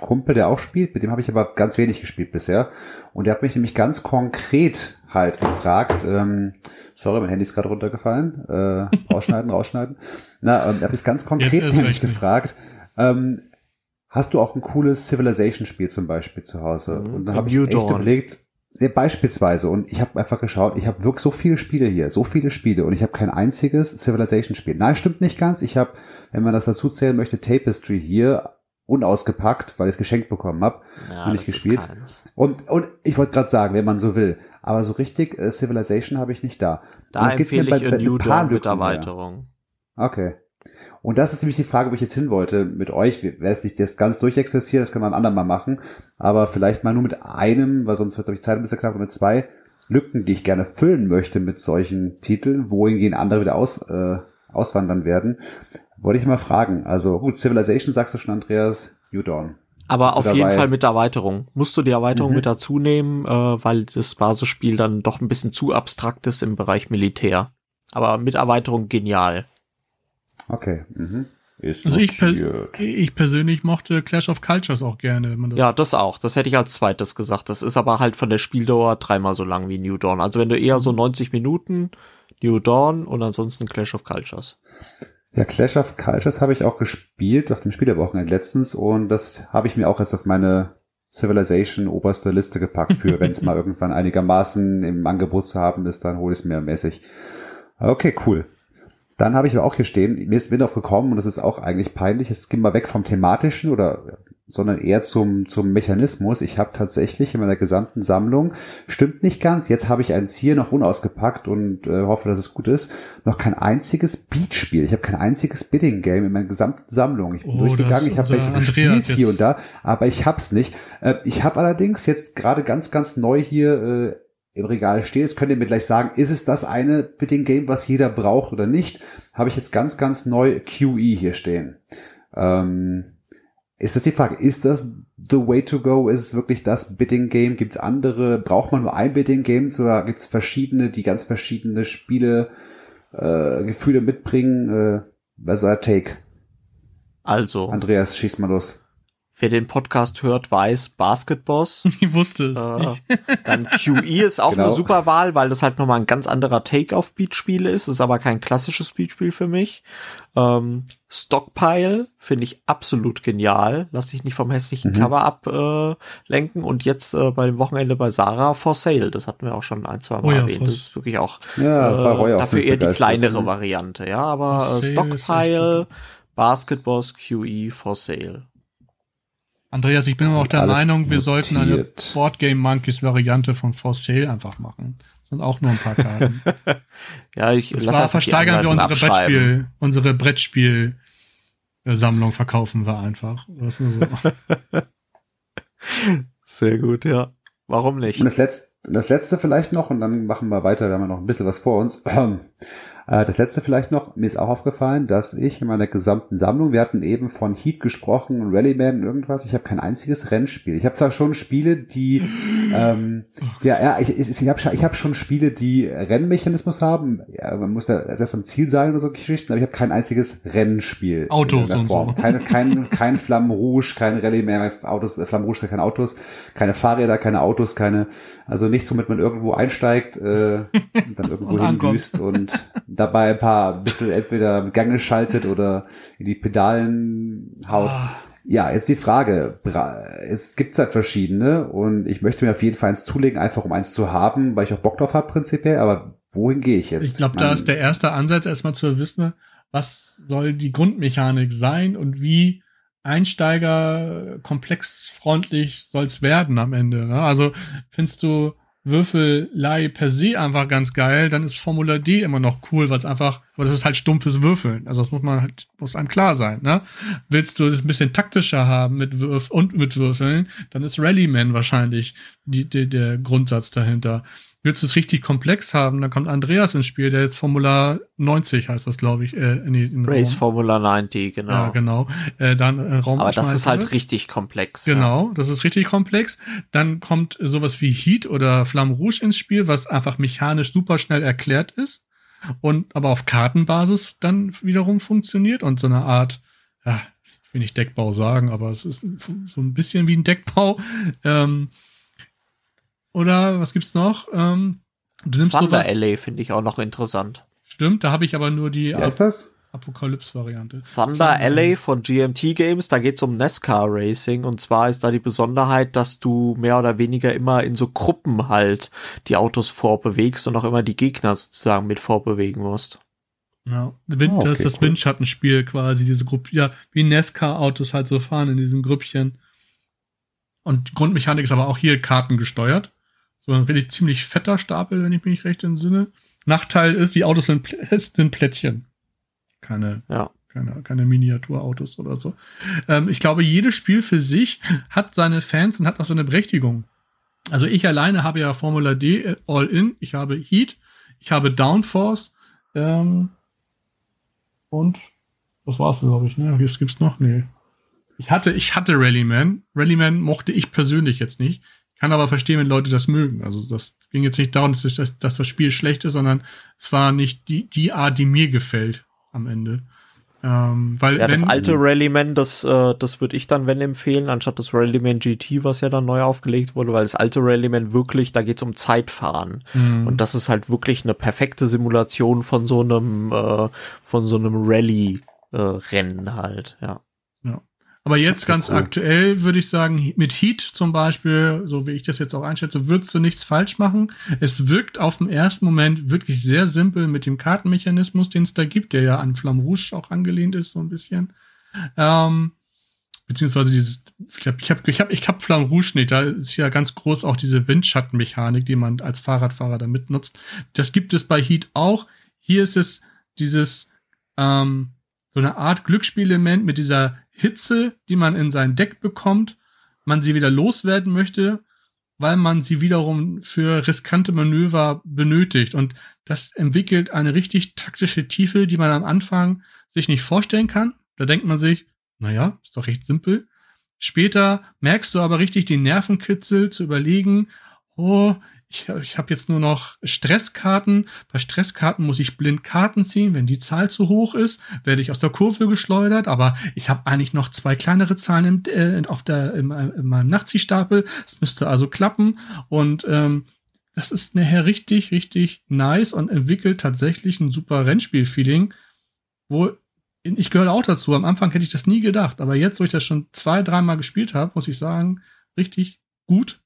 Kumpel, der auch spielt, mit dem habe ich aber ganz wenig gespielt bisher. Und der hat mich nämlich ganz konkret halt gefragt, ähm, sorry, mein Handy ist gerade runtergefallen, äh, rausschneiden, rausschneiden. Na, ähm, er hat mich ganz konkret nämlich gefragt, ähm, hast du auch ein cooles Civilization-Spiel zum Beispiel zu Hause? Mhm. Und dann habe ich echt überlegt, beispielsweise, und ich habe einfach geschaut, ich habe wirklich so viele Spiele hier, so viele Spiele und ich habe kein einziges Civilization-Spiel. Nein, stimmt nicht ganz. Ich habe, wenn man das dazu zählen möchte, Tapestry hier unausgepackt, weil ich es geschenkt bekommen habe ja, und nicht gespielt. Und, und ich wollte gerade sagen, wenn man so will, aber so richtig äh, Civilization habe ich nicht da. Da empfehle ich bei, New Dawn mit Erweiterung. Okay. Und das ist nämlich die Frage, wo ich jetzt hin wollte mit euch. Wer es nicht das ganz durchexerzieren, das können wir am anderen mal machen. Aber vielleicht mal nur mit einem, weil sonst wird, glaube ich, Zeit ein bisschen knapp, mit zwei Lücken, die ich gerne füllen möchte mit solchen Titeln, wohingegen andere wieder aus, äh, auswandern werden. Wollte ich mal fragen. Also gut, Civilization sagst du schon, Andreas, New Dawn. Aber auf jeden Fall mit Erweiterung. Musst du die Erweiterung mhm. mit dazu nehmen, äh, weil das Basisspiel dann doch ein bisschen zu abstrakt ist im Bereich Militär. Aber mit Erweiterung genial. Okay. Mhm. Ist also ich, per ich, persönlich mochte Clash of Cultures auch gerne. Wenn man das ja, das auch. Das hätte ich als zweites gesagt. Das ist aber halt von der Spieldauer dreimal so lang wie New Dawn. Also wenn du eher so 90 Minuten New Dawn und ansonsten Clash of Cultures. Ja, Clash of Cultures habe ich auch gespielt auf dem Spielerwochenende letztens und das habe ich mir auch jetzt auf meine Civilization oberste Liste gepackt für, wenn es mal irgendwann einigermaßen im Angebot zu haben ist, dann hole ich es mir mäßig. Okay, cool. Dann habe ich aber auch hier stehen, mir ist mir gekommen und das ist auch eigentlich peinlich, es geht mal weg vom thematischen oder sondern eher zum, zum Mechanismus. Ich habe tatsächlich in meiner gesamten Sammlung, stimmt nicht ganz, jetzt habe ich eins hier noch unausgepackt und äh, hoffe, dass es gut ist, noch kein einziges Beatspiel. Ich habe kein einziges Bidding-Game in meiner gesamten Sammlung. Ich bin oh, durchgegangen, ich habe welche gespielt hier und da, aber ich hab's nicht. Äh, ich habe allerdings jetzt gerade ganz, ganz neu hier äh, im Regal steht. Jetzt könnt ihr mir gleich sagen, ist es das eine Bidding Game, was jeder braucht oder nicht? Habe ich jetzt ganz, ganz neu QE hier stehen. Ähm, ist das die Frage, ist das the way to go? Ist es wirklich das Bidding Game? Gibt es andere? Braucht man nur ein Bidding Game? Oder gibt es verschiedene, die ganz verschiedene Spiele, äh, Gefühle mitbringen? Äh, euer Take? Also. Andreas, schieß mal los. Wer den Podcast hört, weiß Basketboss. Ich wusste es. Äh, dann QE ist auch genau. eine super Wahl, weil das halt nochmal ein ganz anderer Take auf Beatspiele ist. Ist aber kein klassisches Beatspiel für mich. Ähm, Stockpile finde ich absolut genial. Lass dich nicht vom hässlichen mhm. Cover ablenken. Äh, und jetzt äh, beim Wochenende bei Sarah for Sale. Das hatten wir auch schon ein, zwei Mal oh ja, erwähnt. Das ist wirklich auch, ja, äh, dafür eher die kleinere Variante. Ja, aber äh, Stockpile, Basketboss, QE for Sale. Andreas, ich bin immer auch der Meinung, wir notiert. sollten eine Boardgame Monkeys Variante von For Sale einfach machen. Das sind auch nur ein paar Karten. ja, ich Und zwar versteigern wir unsere Brettspiel, unsere Brettspiel-Sammlung verkaufen wir einfach. Das ist so. Sehr gut, ja. Warum nicht? Und das letzte, das letzte vielleicht noch, und dann machen wir weiter, wir haben ja noch ein bisschen was vor uns. Äh, das letzte vielleicht noch, mir ist auch aufgefallen, dass ich in meiner gesamten Sammlung, wir hatten eben von Heat gesprochen, Rallyman und irgendwas, ich habe kein einziges Rennspiel. Ich habe zwar schon Spiele, die, ähm, ja, ja, ich, ich, ich habe ich hab schon Spiele, die Rennmechanismus haben. Ja, man muss ja erst am Ziel sein oder so Geschichten, aber ich habe kein einziges Rennspiel. Autos und so. Keine, kein, kein Flammen Rouge, kein Rallye mehr, Autos, äh, Flammen Rouge sind keine Autos, keine Fahrräder, keine Autos, keine, also nichts, womit man irgendwo einsteigt, äh, und dann irgendwo hindüst und dabei ein paar ein bisschen entweder im schaltet oder in die Pedalen haut. Ah. Ja, jetzt die Frage. Es gibt halt verschiedene und ich möchte mir auf jeden Fall eins zulegen, einfach um eins zu haben, weil ich auch Bock drauf habe prinzipiell, aber wohin gehe ich jetzt? Ich glaube, da ist der erste Ansatz erstmal zu wissen, was soll die Grundmechanik sein und wie Einsteiger komplexfreundlich soll es werden am Ende. Ne? Also findest du Würfelei per se einfach ganz geil, dann ist Formula D immer noch cool, weil es einfach, aber das ist halt stumpfes Würfeln. Also das muss man halt, muss einem klar sein, ne? Willst du es ein bisschen taktischer haben mit Würf und mit Würfeln, dann ist Rallyman wahrscheinlich die, die, der Grundsatz dahinter. Willst du es richtig komplex haben, dann kommt Andreas ins Spiel, der jetzt Formula 90 heißt das, glaube ich. Äh, in, in Race Raum. Formula 90, genau. Ja, genau. Äh, dann äh, Raum Aber das ist halt wird. richtig komplex. Genau, ja. das ist richtig komplex. Dann kommt sowas wie Heat oder Flamme Rouge ins Spiel, was einfach mechanisch super schnell erklärt ist und aber auf Kartenbasis dann wiederum funktioniert und so eine Art, ja, ich will nicht Deckbau sagen, aber es ist so ein bisschen wie ein Deckbau. Ähm, oder was gibt's noch? Ähm, du nimmst Thunder sowas, LA finde ich auch noch interessant. Stimmt, da habe ich aber nur die. Wer ist das? Apokalypse-Variante. Thunder Alley von GMT Games, da geht's um NASCAR Racing und zwar ist da die Besonderheit, dass du mehr oder weniger immer in so Gruppen halt die Autos vorbewegst und auch immer die Gegner sozusagen mit vorbewegen musst. Ja, Wind, oh, okay, das ist das cool. Windschattenspiel quasi, diese Gruppe, ja, wie NASCAR-Autos halt so fahren in diesen Grüppchen. Und die Grundmechanik ist aber auch hier Karten gesteuert. So ein richtig ziemlich fetter Stapel, wenn ich mich nicht recht entsinne. Nachteil ist, die Autos sind, sind Plättchen keine, ja. keine, keine Miniaturautos oder so. Ähm, ich glaube, jedes Spiel für sich hat seine Fans und hat auch seine Berechtigung. Also ich alleine habe ja Formula D äh, All-In, ich habe Heat, ich habe Downforce ähm, und was war's, glaube ich, ne? Jetzt gibt's noch, nee. Ich hatte, ich hatte Rallyman. Rallyman mochte ich persönlich jetzt nicht. Kann aber verstehen, wenn Leute das mögen. Also das ging jetzt nicht darum, dass, das, dass das Spiel schlecht ist, sondern es war nicht die, die Art, die mir gefällt am Ende. Ähm, weil ja, wenn, das alte Rallyman, das, äh, das würde ich dann, wenn empfehlen, anstatt das Rallyman GT, was ja dann neu aufgelegt wurde, weil das alte Rallyman wirklich, da geht's um Zeitfahren. Mhm. Und das ist halt wirklich eine perfekte Simulation von so einem, äh, von so einem Rally-Rennen äh, halt, ja. Aber jetzt ganz cool. aktuell würde ich sagen, mit Heat zum Beispiel, so wie ich das jetzt auch einschätze, würdest du nichts falsch machen. Es wirkt auf den ersten Moment wirklich sehr simpel mit dem Kartenmechanismus, den es da gibt, der ja an Flamme Rouge auch angelehnt ist, so ein bisschen. Ähm, beziehungsweise dieses, ich habe ich hab, ich hab, ich hab Flamme Rouge nicht, da ist ja ganz groß auch diese Windschattenmechanik, die man als Fahrradfahrer da mitnutzt. Das gibt es bei Heat auch. Hier ist es dieses, ähm, so eine Art Glücksspielelement mit dieser Hitze, die man in sein Deck bekommt, man sie wieder loswerden möchte, weil man sie wiederum für riskante Manöver benötigt. Und das entwickelt eine richtig taktische Tiefe, die man am Anfang sich nicht vorstellen kann. Da denkt man sich, naja, ist doch recht simpel. Später merkst du aber richtig den Nervenkitzel zu überlegen, oh, ich, ich habe jetzt nur noch Stresskarten. Bei Stresskarten muss ich blind Karten ziehen. Wenn die Zahl zu hoch ist, werde ich aus der Kurve geschleudert. Aber ich habe eigentlich noch zwei kleinere Zahlen im, äh, auf der, im, in meinem Nachziehstapel. Das müsste also klappen. Und ähm, das ist nachher richtig, richtig nice und entwickelt tatsächlich ein super Rennspiel-Feeling, wo ich gehöre auch dazu. Am Anfang hätte ich das nie gedacht. Aber jetzt, wo ich das schon zwei, dreimal gespielt habe, muss ich sagen, richtig gut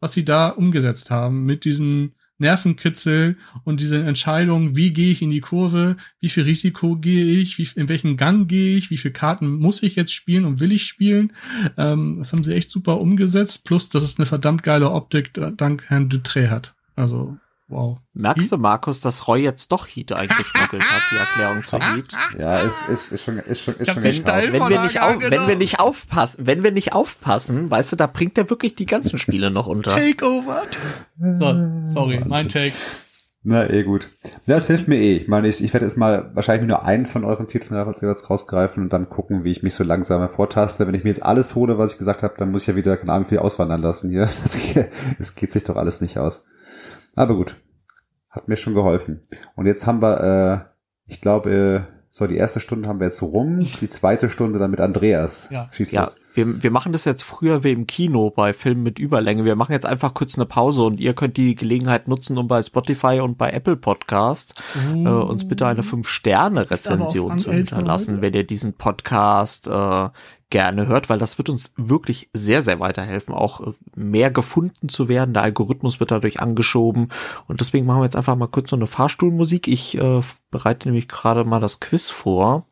was sie da umgesetzt haben mit diesen Nervenkitzel und diese Entscheidung, wie gehe ich in die Kurve, wie viel Risiko gehe ich, wie, in welchen Gang gehe ich, wie viele Karten muss ich jetzt spielen und will ich spielen. Ähm, das haben sie echt super umgesetzt, plus dass es eine verdammt geile Optik dank Herrn Dutré hat. Also Wow. Merkst du, Markus, dass Roy jetzt doch Heat eingeschmuggelt hat, die Erklärung zu Heat? Ja, ist, ist, ist schon, ist schon, ist schon wenn, wenn, wir nicht auf, wenn wir nicht aufpassen, wenn wir nicht aufpassen, weißt du, da bringt er wirklich die ganzen Spiele noch unter. Takeover. So, sorry, mein Take. Na, eh gut. Ja, es hilft mir eh. Ich meine, ich, ich werde jetzt mal wahrscheinlich nur einen von euren Titeln jetzt rausgreifen und dann gucken, wie ich mich so langsam vortaste. Wenn ich mir jetzt alles hole, was ich gesagt habe, dann muss ich ja wieder, keine Ahnung, viel auswandern lassen hier. Das, das geht sich doch alles nicht aus. Aber gut. Hat mir schon geholfen. Und jetzt haben wir, äh, ich glaube, äh, so, die erste Stunde haben wir jetzt rum, die zweite Stunde dann mit Andreas. Ja, Schieß ja wir, wir machen das jetzt früher wie im Kino bei Filmen mit Überlänge. Wir machen jetzt einfach kurz eine Pause und ihr könnt die Gelegenheit nutzen, um bei Spotify und bei Apple Podcast uh, äh, uns bitte eine 5-Sterne-Rezension zu hinterlassen, wenn ihr diesen Podcast äh, gerne hört, weil das wird uns wirklich sehr, sehr weiterhelfen, auch äh, mehr gefunden zu werden. Der Algorithmus wird dadurch angeschoben und deswegen machen wir jetzt einfach mal kurz so eine Fahrstuhlmusik. Ich äh, bereite nämlich gerade mal das Quiz vor.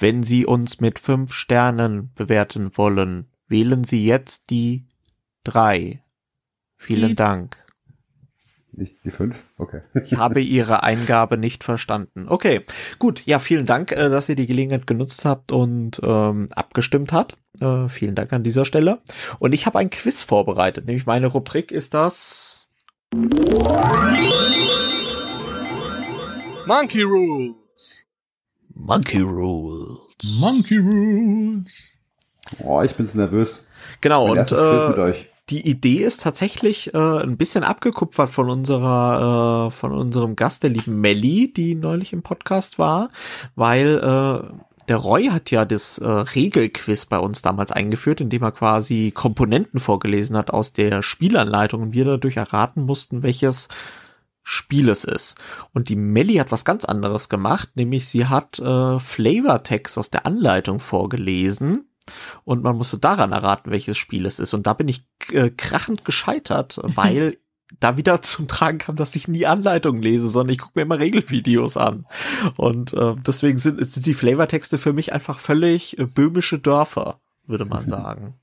Wenn Sie uns mit fünf Sternen bewerten wollen, wählen Sie jetzt die drei. Vielen Dank. Nicht die fünf? Okay. ich habe Ihre Eingabe nicht verstanden. Okay, gut. Ja, vielen Dank, äh, dass ihr die Gelegenheit genutzt habt und ähm, abgestimmt habt. Äh, vielen Dank an dieser Stelle. Und ich habe ein Quiz vorbereitet. Nämlich meine Rubrik ist das Monkey Rules. Monkey Rules. Monkey Rules. Oh, ich bin's nervös. Genau. Mein und, erstes Quiz äh, mit euch die Idee ist tatsächlich äh, ein bisschen abgekupfert von unserer, äh, von unserem Gast, der lieben Melli, die neulich im Podcast war, weil äh, der Roy hat ja das äh, Regelquiz bei uns damals eingeführt, indem er quasi Komponenten vorgelesen hat aus der Spielanleitung und wir dadurch erraten mussten, welches Spiel es ist. Und die Melly hat was ganz anderes gemacht, nämlich sie hat äh, Flavortext aus der Anleitung vorgelesen und man musste daran erraten, welches Spiel es ist. Und da bin ich äh, krachend gescheitert, weil da wieder zum Tragen kam, dass ich nie Anleitungen lese, sondern ich gucke mir immer Regelvideos an. Und äh, deswegen sind, sind die Flavortexte für mich einfach völlig äh, böhmische Dörfer, würde man sagen.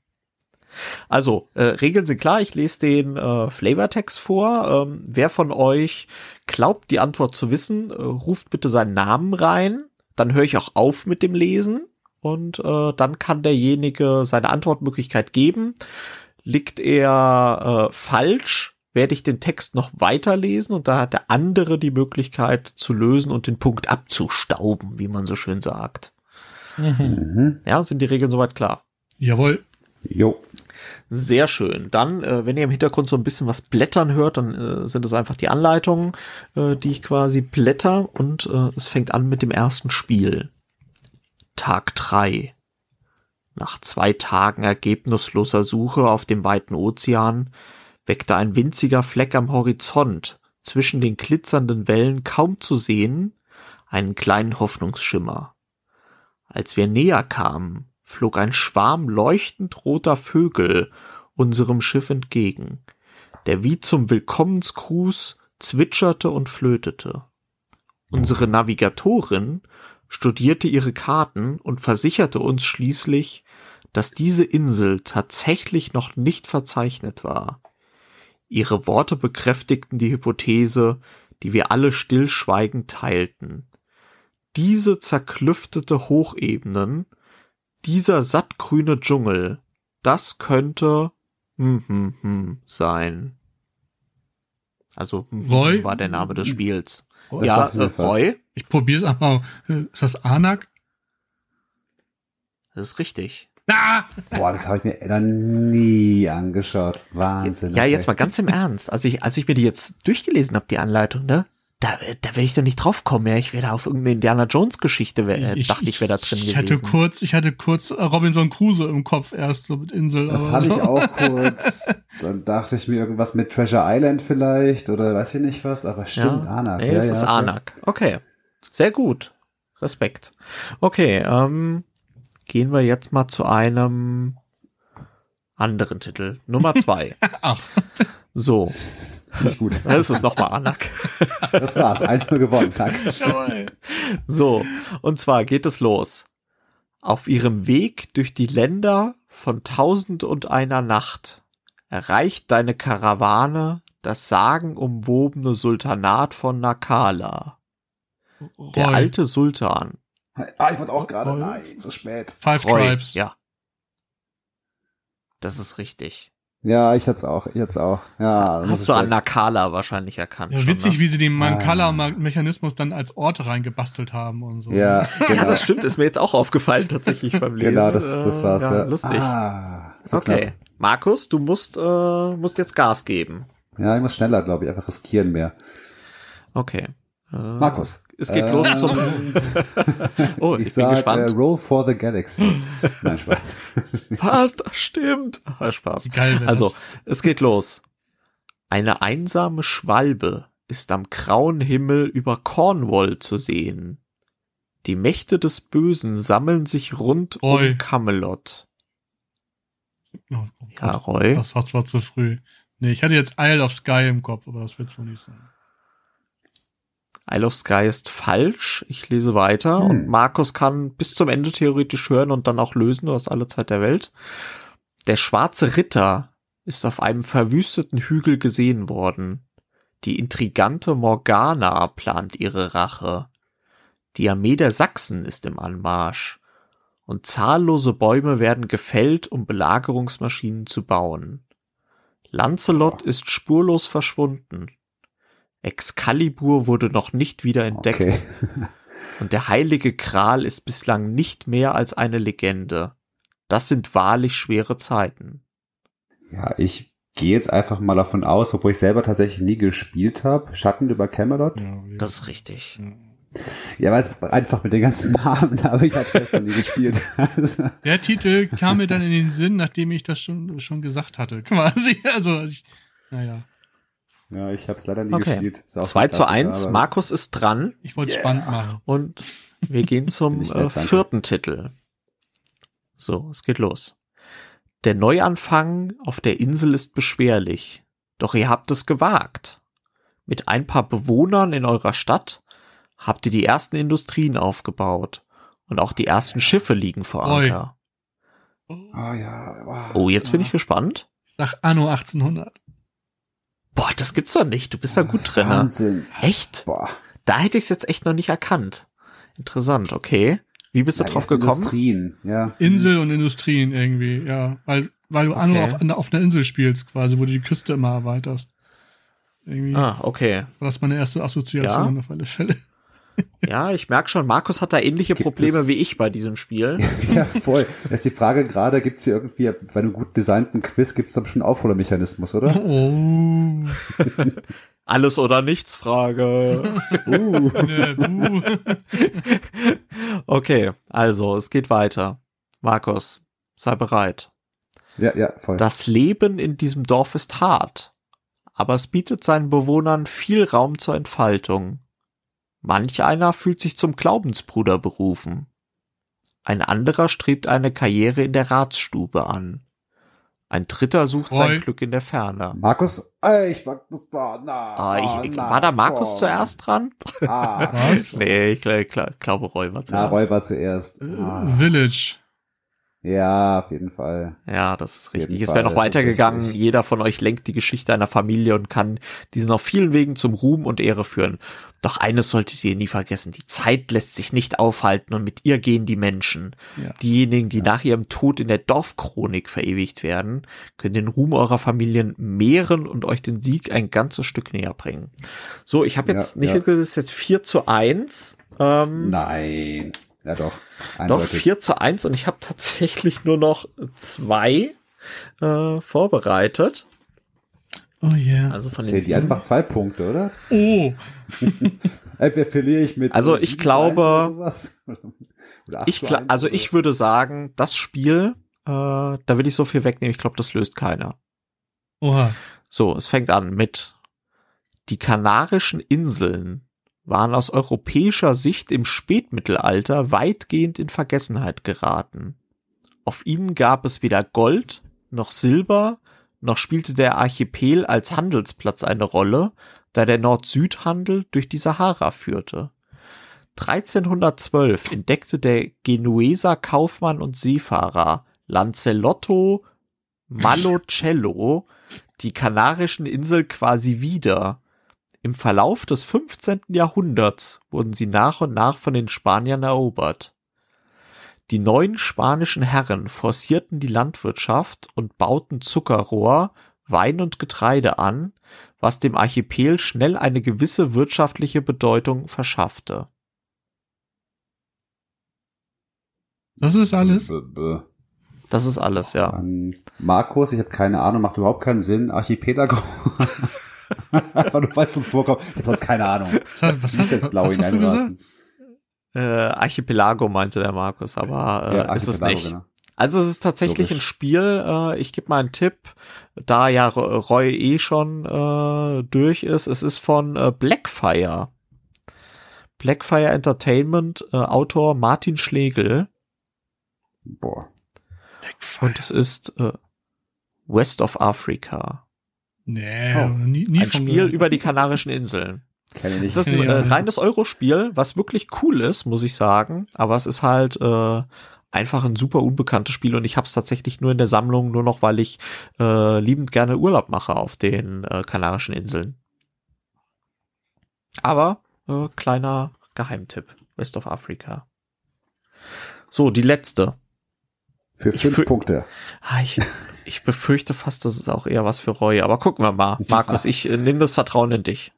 Also, äh, Regeln sind klar, ich lese den äh, Flavortext vor. Ähm, wer von euch glaubt, die Antwort zu wissen, äh, ruft bitte seinen Namen rein. Dann höre ich auch auf mit dem Lesen und äh, dann kann derjenige seine Antwortmöglichkeit geben. Liegt er äh, falsch, werde ich den Text noch weiterlesen und da hat der andere die Möglichkeit zu lösen und den Punkt abzustauben, wie man so schön sagt. Mhm. Ja, sind die Regeln soweit klar? Jawohl. Jo. Sehr schön. Dann, äh, wenn ihr im Hintergrund so ein bisschen was blättern hört, dann äh, sind es einfach die Anleitungen, äh, die ich quasi blätter und äh, es fängt an mit dem ersten Spiel. Tag drei. Nach zwei Tagen ergebnisloser Suche auf dem weiten Ozean weckte ein winziger Fleck am Horizont, zwischen den glitzernden Wellen kaum zu sehen, einen kleinen Hoffnungsschimmer. Als wir näher kamen, flog ein Schwarm leuchtend roter Vögel unserem Schiff entgegen, der wie zum Willkommensgruß zwitscherte und flötete. Unsere Navigatorin studierte ihre Karten und versicherte uns schließlich, dass diese Insel tatsächlich noch nicht verzeichnet war. Ihre Worte bekräftigten die Hypothese, die wir alle stillschweigend teilten. Diese zerklüftete Hochebenen, dieser sattgrüne Dschungel, das könnte hm, hm, hm, sein. Also hm, hm, war der Name des Spiels. Roy? Ja, äh, Roy. Ich probiere es einmal. Ist das Anak? Das ist richtig. Ah! Boah, das habe ich mir dann nie angeschaut. Wahnsinn. Ja, okay. jetzt mal ganz im Ernst. Als ich, als ich mir die jetzt durchgelesen habe, die Anleitung, ne? Da, da werde ich doch nicht drauf kommen, ja. Ich wäre da auf irgendeine Indiana Jones Geschichte, ich, dachte ich, wäre da drin ich gewesen. Hatte kurz, ich hatte kurz Robinson Crusoe im Kopf erst, so mit Insel. Das hatte so. ich auch kurz. Dann dachte ich mir irgendwas mit Treasure Island vielleicht oder weiß ich nicht was, aber stimmt, ja, Anak. Nee, ja, es ja, ist okay. Anak. Okay. Sehr gut. Respekt. Okay, ähm, gehen wir jetzt mal zu einem anderen Titel. Nummer zwei. Ach. So. Nicht gut. Das ist nochmal Anak. Das war's. Eins nur gewonnen. Danke. So. Und zwar geht es los. Auf ihrem Weg durch die Länder von Tausend und einer Nacht erreicht deine Karawane das sagenumwobene Sultanat von Nakala. Der alte Sultan Ah, ich wollte auch gerade, nein, zu spät. Five Roy, Tribes. Ja. Das ist richtig. Ja, ich hätte auch, ich hätte auch. Ja, Hast du an Nakala wahrscheinlich erkannt. Ja, schon, witzig, ne? wie sie den Mankala-Mechanismus dann als Ort reingebastelt haben und so. Ja, genau. das stimmt, ist mir jetzt auch aufgefallen tatsächlich beim Lesen. Genau, das, das war's. Ja, ja. lustig. Ah, so okay, knapp. Markus, du musst, äh, musst jetzt Gas geben. Ja, ich muss schneller, glaube ich, einfach riskieren mehr. Okay. Äh, Markus. Es geht äh, los zum. oh, ich, ich sag, gespannt. Uh, Roll for the Galaxy. Nein, Spaß. Was? Das stimmt. Ah, Spaß. Geil, also, es geht los. Eine einsame Schwalbe ist am grauen Himmel über Cornwall zu sehen. Die Mächte des Bösen sammeln sich rund Roy. um Camelot. Oh, oh, ja, Roy. Das war zu früh. Nee, ich hatte jetzt Isle of Sky im Kopf, aber das wird wohl nicht sein. Isle of Sky ist falsch. Ich lese weiter hm. und Markus kann bis zum Ende theoretisch hören und dann auch lösen. Du hast alle Zeit der Welt. Der schwarze Ritter ist auf einem verwüsteten Hügel gesehen worden. Die intrigante Morgana plant ihre Rache. Die Armee der Sachsen ist im Anmarsch. Und zahllose Bäume werden gefällt, um Belagerungsmaschinen zu bauen. Lancelot ist spurlos verschwunden. Excalibur wurde noch nicht wieder entdeckt. Okay. und der heilige Kral ist bislang nicht mehr als eine Legende. Das sind wahrlich schwere Zeiten. Ja, ich gehe jetzt einfach mal davon aus, obwohl ich selber tatsächlich nie gespielt habe. Schatten über Camelot. Ja, das ist richtig. Ja, weil es einfach mit den ganzen Namen, aber ich habe es noch nie gespielt. Der Titel kam mir dann in den Sinn, nachdem ich das schon, schon gesagt hatte, quasi. Also, ich, naja. Ja, ich habe es leider nie Okay. gespielt. Ist auch 2 zu Klassiker, 1, aber- Markus ist dran Ich wollte spannend machen. und wir gehen zum äh, danke. vierten Titel. So, es geht los. Der Neuanfang auf der Insel ist beschwerlich, doch ihr habt es gewagt. Mit ein paar Bewohnern in eurer Stadt habt ihr die ersten Industrien aufgebaut und auch die ersten Schiffe liegen vor. Anker. Ah ja, wow. Oh, jetzt bin ich gespannt. Ich sag Anno 1800. Boah, das gibt's doch nicht. Du bist ja Das gut drin. ne? Wahnsinn. Echt? Boah. Da hätte ich es jetzt echt noch nicht erkannt. Interessant, okay. Wie bist du Ja, drauf gekommen? Industrien, ja. Insel und Industrien irgendwie, ja. Weil, weil du Anno Okay. auf, einer- auf einer Insel spielst, quasi, wo du die Küste immer erweiterst. Irgendwie Ah, okay. war das meine erste Assoziation Ja. auf alle Fälle. Ja, ich merke schon, Markus hat da ähnliche Gibt Probleme es- wie ich bei diesem Spiel. Ja, voll. Da ist die Frage gerade, gibt's hier irgendwie, bei einem gut designten Quiz gibt's da bestimmt einen Aufholermechanismus, oder? Oh. Alles oder nichts Frage. Uh. Okay, also es geht weiter. Markus, sei bereit. Ja, ja, voll. Das Leben in diesem Dorf ist hart, aber es bietet seinen Bewohnern viel Raum zur Entfaltung. Manch einer fühlt sich zum Glaubensbruder berufen. Ein anderer strebt eine Karriere in der Ratsstube an. Ein dritter sucht Roy. sein Glück in der Ferne. Markus, ey, ich mag das da, na, Ah, ah, ich, na, war da Markus komm. zuerst dran? Ah, Was? Nee, ich glaube, glaub, glaube Roy war na, zuerst. Roy war zuerst. Ah. Village. Ja, auf jeden Fall. Ja, das ist richtig. Es wäre noch weitergegangen. Jeder von euch lenkt die Geschichte einer Familie und kann diesen auf vielen Wegen zum Ruhm und Ehre führen. Doch eines solltet ihr nie vergessen. Die Zeit lässt sich nicht aufhalten und mit ihr gehen die Menschen. Ja. Diejenigen, die nach ihrem Tod in der Dorfchronik verewigt werden, können den Ruhm eurer Familien mehren und euch den Sieg ein ganzes Stück näher bringen. So, ich habe jetzt Ja, nicht, ja. das ist jetzt 4 zu 1. Ähm, Nein. Ja, doch. Doch, Eindeutig. 4 zu 1 und ich habe tatsächlich nur noch zwei äh, vorbereitet. Oh yeah. Also von den Zählt die sieben. einfach zwei Punkte, oder? Oh. Entweder verliere ich mit. Also äh, ich 7 zu glaube- 1 oder sowas. Oder 8 Ich zu gla- 1 also ich würde sagen, das Spiel, äh, da will ich so viel wegnehmen, ich glaube, das löst keiner. Oha. So, es fängt an mit die Kanarischen Inseln waren aus europäischer Sicht im Spätmittelalter weitgehend in Vergessenheit geraten. Auf ihnen gab es weder Gold noch Silber, noch spielte der Archipel als Handelsplatz eine Rolle, da der Nord-Süd-Handel durch die Sahara führte. 1312 entdeckte der Genueser Kaufmann und Seefahrer Lancelotto Malocello die Kanarischen Insel quasi wieder. Im Verlauf des 15. Jahrhunderts wurden sie nach und nach von den Spaniern erobert. Die neuen spanischen Herren forcierten die Landwirtschaft und bauten Zuckerrohr, Wein und Getreide an, was dem Archipel schnell eine gewisse wirtschaftliche Bedeutung verschaffte. Das ist alles. Das ist alles, ja. An Markus, ich habe keine Ahnung, macht überhaupt keinen Sinn. Archipelago. Einfach nur weil es zum Vorkommen. Ich habe sonst keine Ahnung. Was, hast- jetzt blau was hast du gesagt? Äh, Archipelago meinte der Markus, aber äh, Ja, ist es nicht. genau. Also es ist tatsächlich Logisch. ein Spiel, äh, ich gebe mal einen Tipp, da ja Ro- Roy eh schon äh, durch ist, es ist von äh, Blackfire. Blackfire Entertainment, äh, Autor Martin Schlegel Boah. und es ist äh, West of Africa. Nee, Oh. nie, nie Ein von Spiel gehört. über die Kanarischen Inseln. Kenne ich Es ist nicht. ein äh, reines Eurospiel, was wirklich cool ist, muss ich sagen. Aber es ist halt äh, einfach ein super unbekanntes Spiel und ich habe es tatsächlich nur in der Sammlung, nur noch, weil ich äh, liebend gerne Urlaub mache auf den äh, Kanarischen Inseln. Aber äh, kleiner Geheimtipp. West of Africa. So, die letzte. Für fünf fü- Punkte. Ah, ich, ich befürchte fast, das ist auch eher was für Roy. Aber gucken wir mal. Markus, ich äh, nehme das Vertrauen in dich.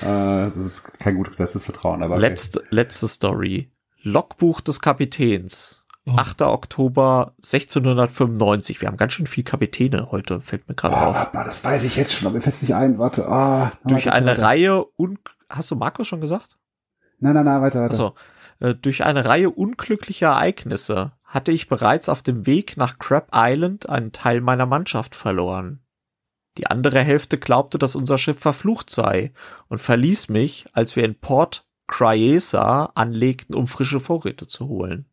Äh, das ist kein gut gesetztes Vertrauen, aber okay. Letzte, letzte Story. Logbuch des Kapitäns. Oh. 8. Oktober 1695. Wir haben ganz schön viel Kapitäne heute, fällt mir gerade Ah, auf. warte mal, das weiß ich jetzt schon, aber mir fällt nicht ein. Warte. Ah, Durch warte, eine warte. Reihe und hast du Markus schon gesagt? Nein, nein, nein, weiter, weiter. Also, äh, durch eine Reihe unglücklicher Ereignisse hatte ich bereits auf dem Weg nach Crab Island einen Teil meiner Mannschaft verloren. Die andere Hälfte glaubte, dass unser Schiff verflucht sei und verließ mich, als wir in Port Criesa anlegten, um frische Vorräte zu holen.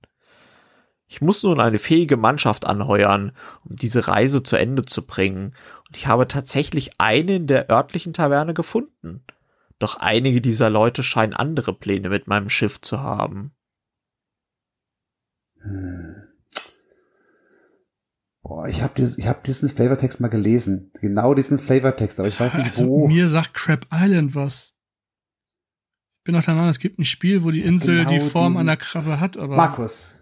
Ich muss nun eine fähige Mannschaft anheuern, um diese Reise zu Ende zu bringen, und ich habe tatsächlich eine in der örtlichen Taverne gefunden. Doch einige dieser Leute scheinen andere Pläne mit meinem Schiff zu haben. Hm. Boah, ich habe dieses, ich hab diesen Flavortext mal gelesen. Genau diesen Flavortext, aber ich weiß nicht Also, wo. mir sagt Crab Island was. Ich bin auch der Meinung, es gibt ein Spiel, wo die Insel genau die Form diesen- einer Krabbe hat, aber. Markus.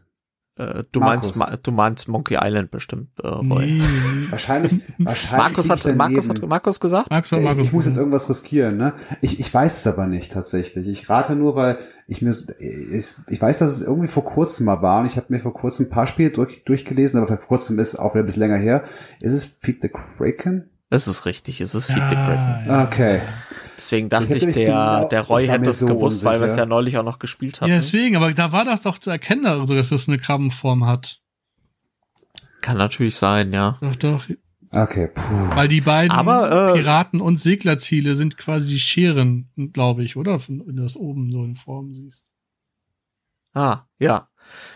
Äh, du Markus. meinst, du meinst Monkey Island bestimmt, äh, Roy. Nee. Wahrscheinlich, wahrscheinlich. Markus hat, ich Markus hat Markus gesagt? Markus oder Ich, Markus? ich muss jetzt irgendwas riskieren, ne? Ich, ich weiß es aber nicht tatsächlich. Ich rate nur, weil ich mir ich, ich weiß, dass es irgendwie vor kurzem mal war und ich habe mir vor kurzem ein paar Spiele durch, durchgelesen, aber vor kurzem ist auch wieder ein bisschen länger her. Ist es Feed the Kraken? Es ist richtig, es ist ja, Feed the Kraken. ja. Deswegen dachte ich, der, genau- der Roy hätte es so gewusst, weil wir es unsicher. ja neulich auch noch gespielt hatten. Ja, deswegen, aber da war das doch zu erkennen, also, dass das eine Krabbenform hat. Kann natürlich sein, ja. Doch, doch. Okay, puh. Weil die beiden Aber, äh, Piraten- und Seglerziele sind quasi die Scheren, glaube ich, oder? Wenn du das oben so in Form siehst. Ah, ja.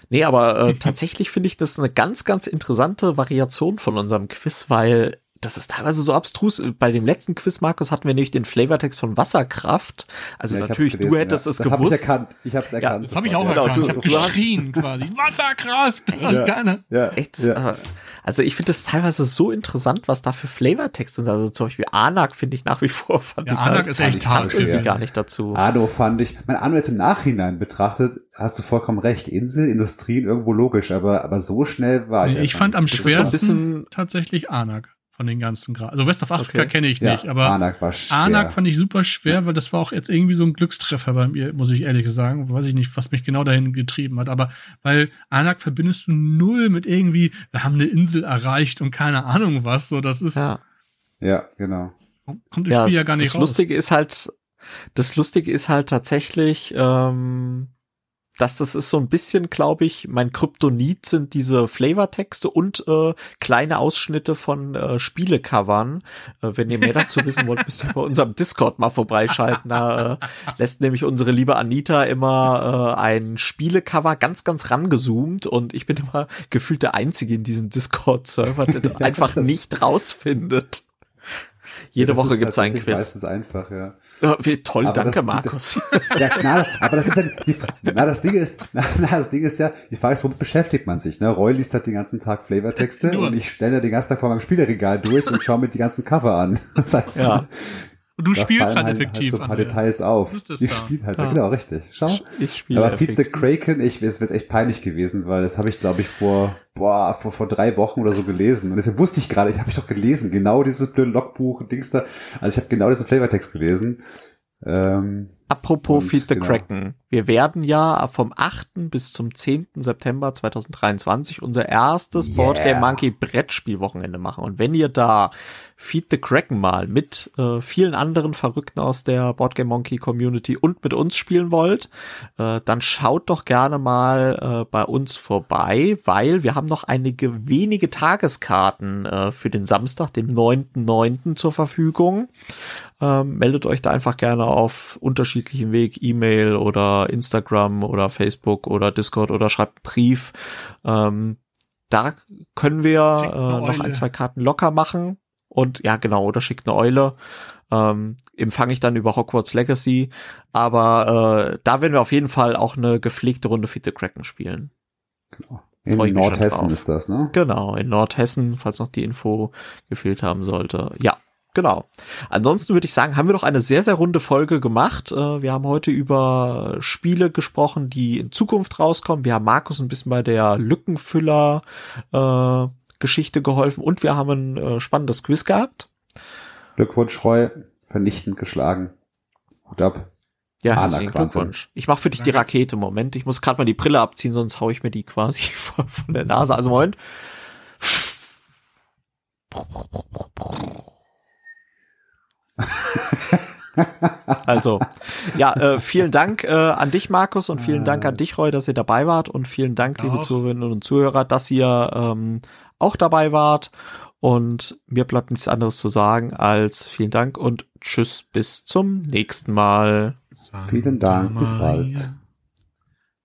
Nee, aber äh, tatsächlich finde ich das eine ganz, ganz interessante Variation von unserem Quiz, weil das ist teilweise so abstrus. Bei dem letzten Quiz, Markus, hatten wir nämlich den Flavortext von Wasserkraft. Also Ja, natürlich, gelesen, du hättest ja. es das hab gewusst. ich erkannt. Ich hab's erkannt. Das habe ich auch ja. Genau, erkannt. du- ich habe geschrien quasi. Wasserkraft! Das Ja. Ja, Echt? ja. äh, Also ich finde das teilweise so interessant, was da für Flavortexte sind. Also zum Beispiel Anak finde ich nach wie vor fand Ja, ich Anak halt, ist echt passt irgendwie gar nicht dazu. Arno fand ich, mein Arno jetzt im Nachhinein betrachtet, hast du vollkommen recht. Insel, Industrien, irgendwo logisch, aber, aber so schnell war ich. Ich fand am. Das ist so ein schwersten bisschen- tatsächlich Anak von den ganzen Gra Also West of Afrika Okay. kenne ich ja, nicht, aber Anak war schwer. Anak fand ich super schwer, weil das war auch jetzt irgendwie so ein Glückstreffer bei mir, muss ich ehrlich sagen. Weiß ich nicht, was mich genau dahin getrieben hat. Aber weil Anak verbindest du null mit irgendwie, wir haben eine Insel erreicht und keine Ahnung was. So, das ist, Ja. ja, genau. kommt im Ja, Spiel ja gar nicht das raus. Lustige ist halt, das Lustige ist halt tatsächlich, ähm, dass das ist so ein bisschen, glaube ich, mein Kryptonit sind diese Flavortexte und äh, kleine Ausschnitte von äh, Spielecovern. Äh, wenn ihr mehr dazu wissen wollt, müsst ihr bei unserem Discord mal vorbeischalten. Da äh, lässt nämlich unsere liebe Anita immer äh, ein Spielecover ganz, ganz rangezoomt und ich bin immer gefühlt der Einzige in diesem Discord-Server, der einfach nicht rausfindet. Jede Das Woche gibt's einen tatsächlich Quiz. Meistens einfach, ja. Ja, wie toll, Aber danke das- Markus. Ja, na, aber das ist ja, die, na, das Ding ist, na, na, das Ding ist ja, die Frage ist, womit beschäftigt man sich, ne? Roy liest halt den ganzen Tag Flavortexte und ich stelle den ganzen Tag vor meinem Spieleregal durch und schaue mir die ganzen Cover an. Das heißt, Ja. Und du da spielst fallen halt effektiv. Halt so ein paar. Details auf. Ich spiele halt, Ja. genau, richtig. Schau. Ich spiele Aber Feed the effektiv. Kraken, ich, es wird echt peinlich gewesen, weil das habe ich, glaube ich, vor, boah, vor, vor drei Wochen oder so gelesen. Und deswegen wusste ich gerade, ich habe ich doch gelesen, genau dieses blöde Logbuch, Dings da. Also ich habe genau diesen Flavortext gelesen. Ähm, Apropos Und, Feed the genau. Kraken. Wir werden ja vom 8. bis zum 10. September 2023 unser erstes Yeah. Board Game Monkey Brettspielwochenende machen. Und wenn ihr da Feed the Kraken mal mit äh, vielen anderen Verrückten aus der Board Game Monkey Community und mit uns spielen wollt, äh, dann schaut doch gerne mal äh, bei uns vorbei, weil wir haben noch einige wenige Tageskarten äh, für den Samstag, den 9.9. zur Verfügung. Ähm, meldet euch da einfach gerne auf unterschiedlichen Weg, E-Mail oder Instagram oder Facebook oder Discord oder schreibt einen Brief. Ähm, da können wir äh, noch ein, zwei Karten locker machen. Und ja, genau, oder schickt eine Eule. Ähm, empfange ich dann über Hogwarts Legacy. Aber äh, da werden wir auf jeden Fall auch eine gepflegte Runde Feed the Kraken spielen. in mich schon Nordhessen ist das, ne? Genau, in Nordhessen, falls noch die Info gefehlt haben sollte. Ja, genau. Ansonsten würde ich sagen, haben wir doch eine sehr, sehr runde Folge gemacht. Äh, Wir haben heute über Spiele gesprochen, die in Zukunft rauskommen. Wir haben Markus ein bisschen bei der Lückenfüller äh, Geschichte geholfen und wir haben ein äh, spannendes Quiz gehabt. Glückwunsch, Roy. Vernichtend geschlagen. Hut ab. Ja, herzlichen. Glückwunsch. Ich mache für dich die. Rakete. Moment, ich muss gerade mal die Brille abziehen, sonst hau ich mir die quasi von von der Nase. Also Moment. Also, ja, äh, vielen Dank äh, an dich, Markus, und vielen Dank an dich, Roy, dass ihr dabei wart. Und vielen Dank, liebe Zuhörerinnen und Zuhörer, dass ihr ähm, auch dabei wart. Und mir bleibt nichts anderes zu sagen als vielen Dank und tschüss bis zum nächsten Mal. Vielen Dank, bis bald.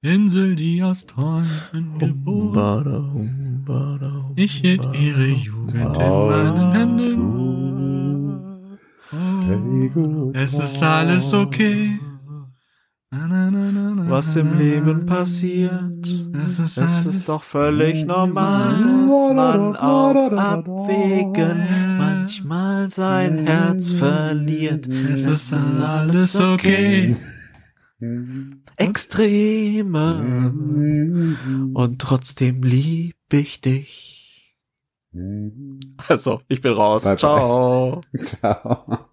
Insel, die aus Träumen geboren. Ich hielt ihre Jugend in meinen Händen. Es ist alles okay. Was im Leben passiert, es ist, es ist doch völlig normal, dass man auf Abwägen manchmal sein Herz verliert. Es ist alles okay. Extreme und trotzdem lieb ich dich. Also, ich bin raus. Bye, bye. Ciao. Ciao.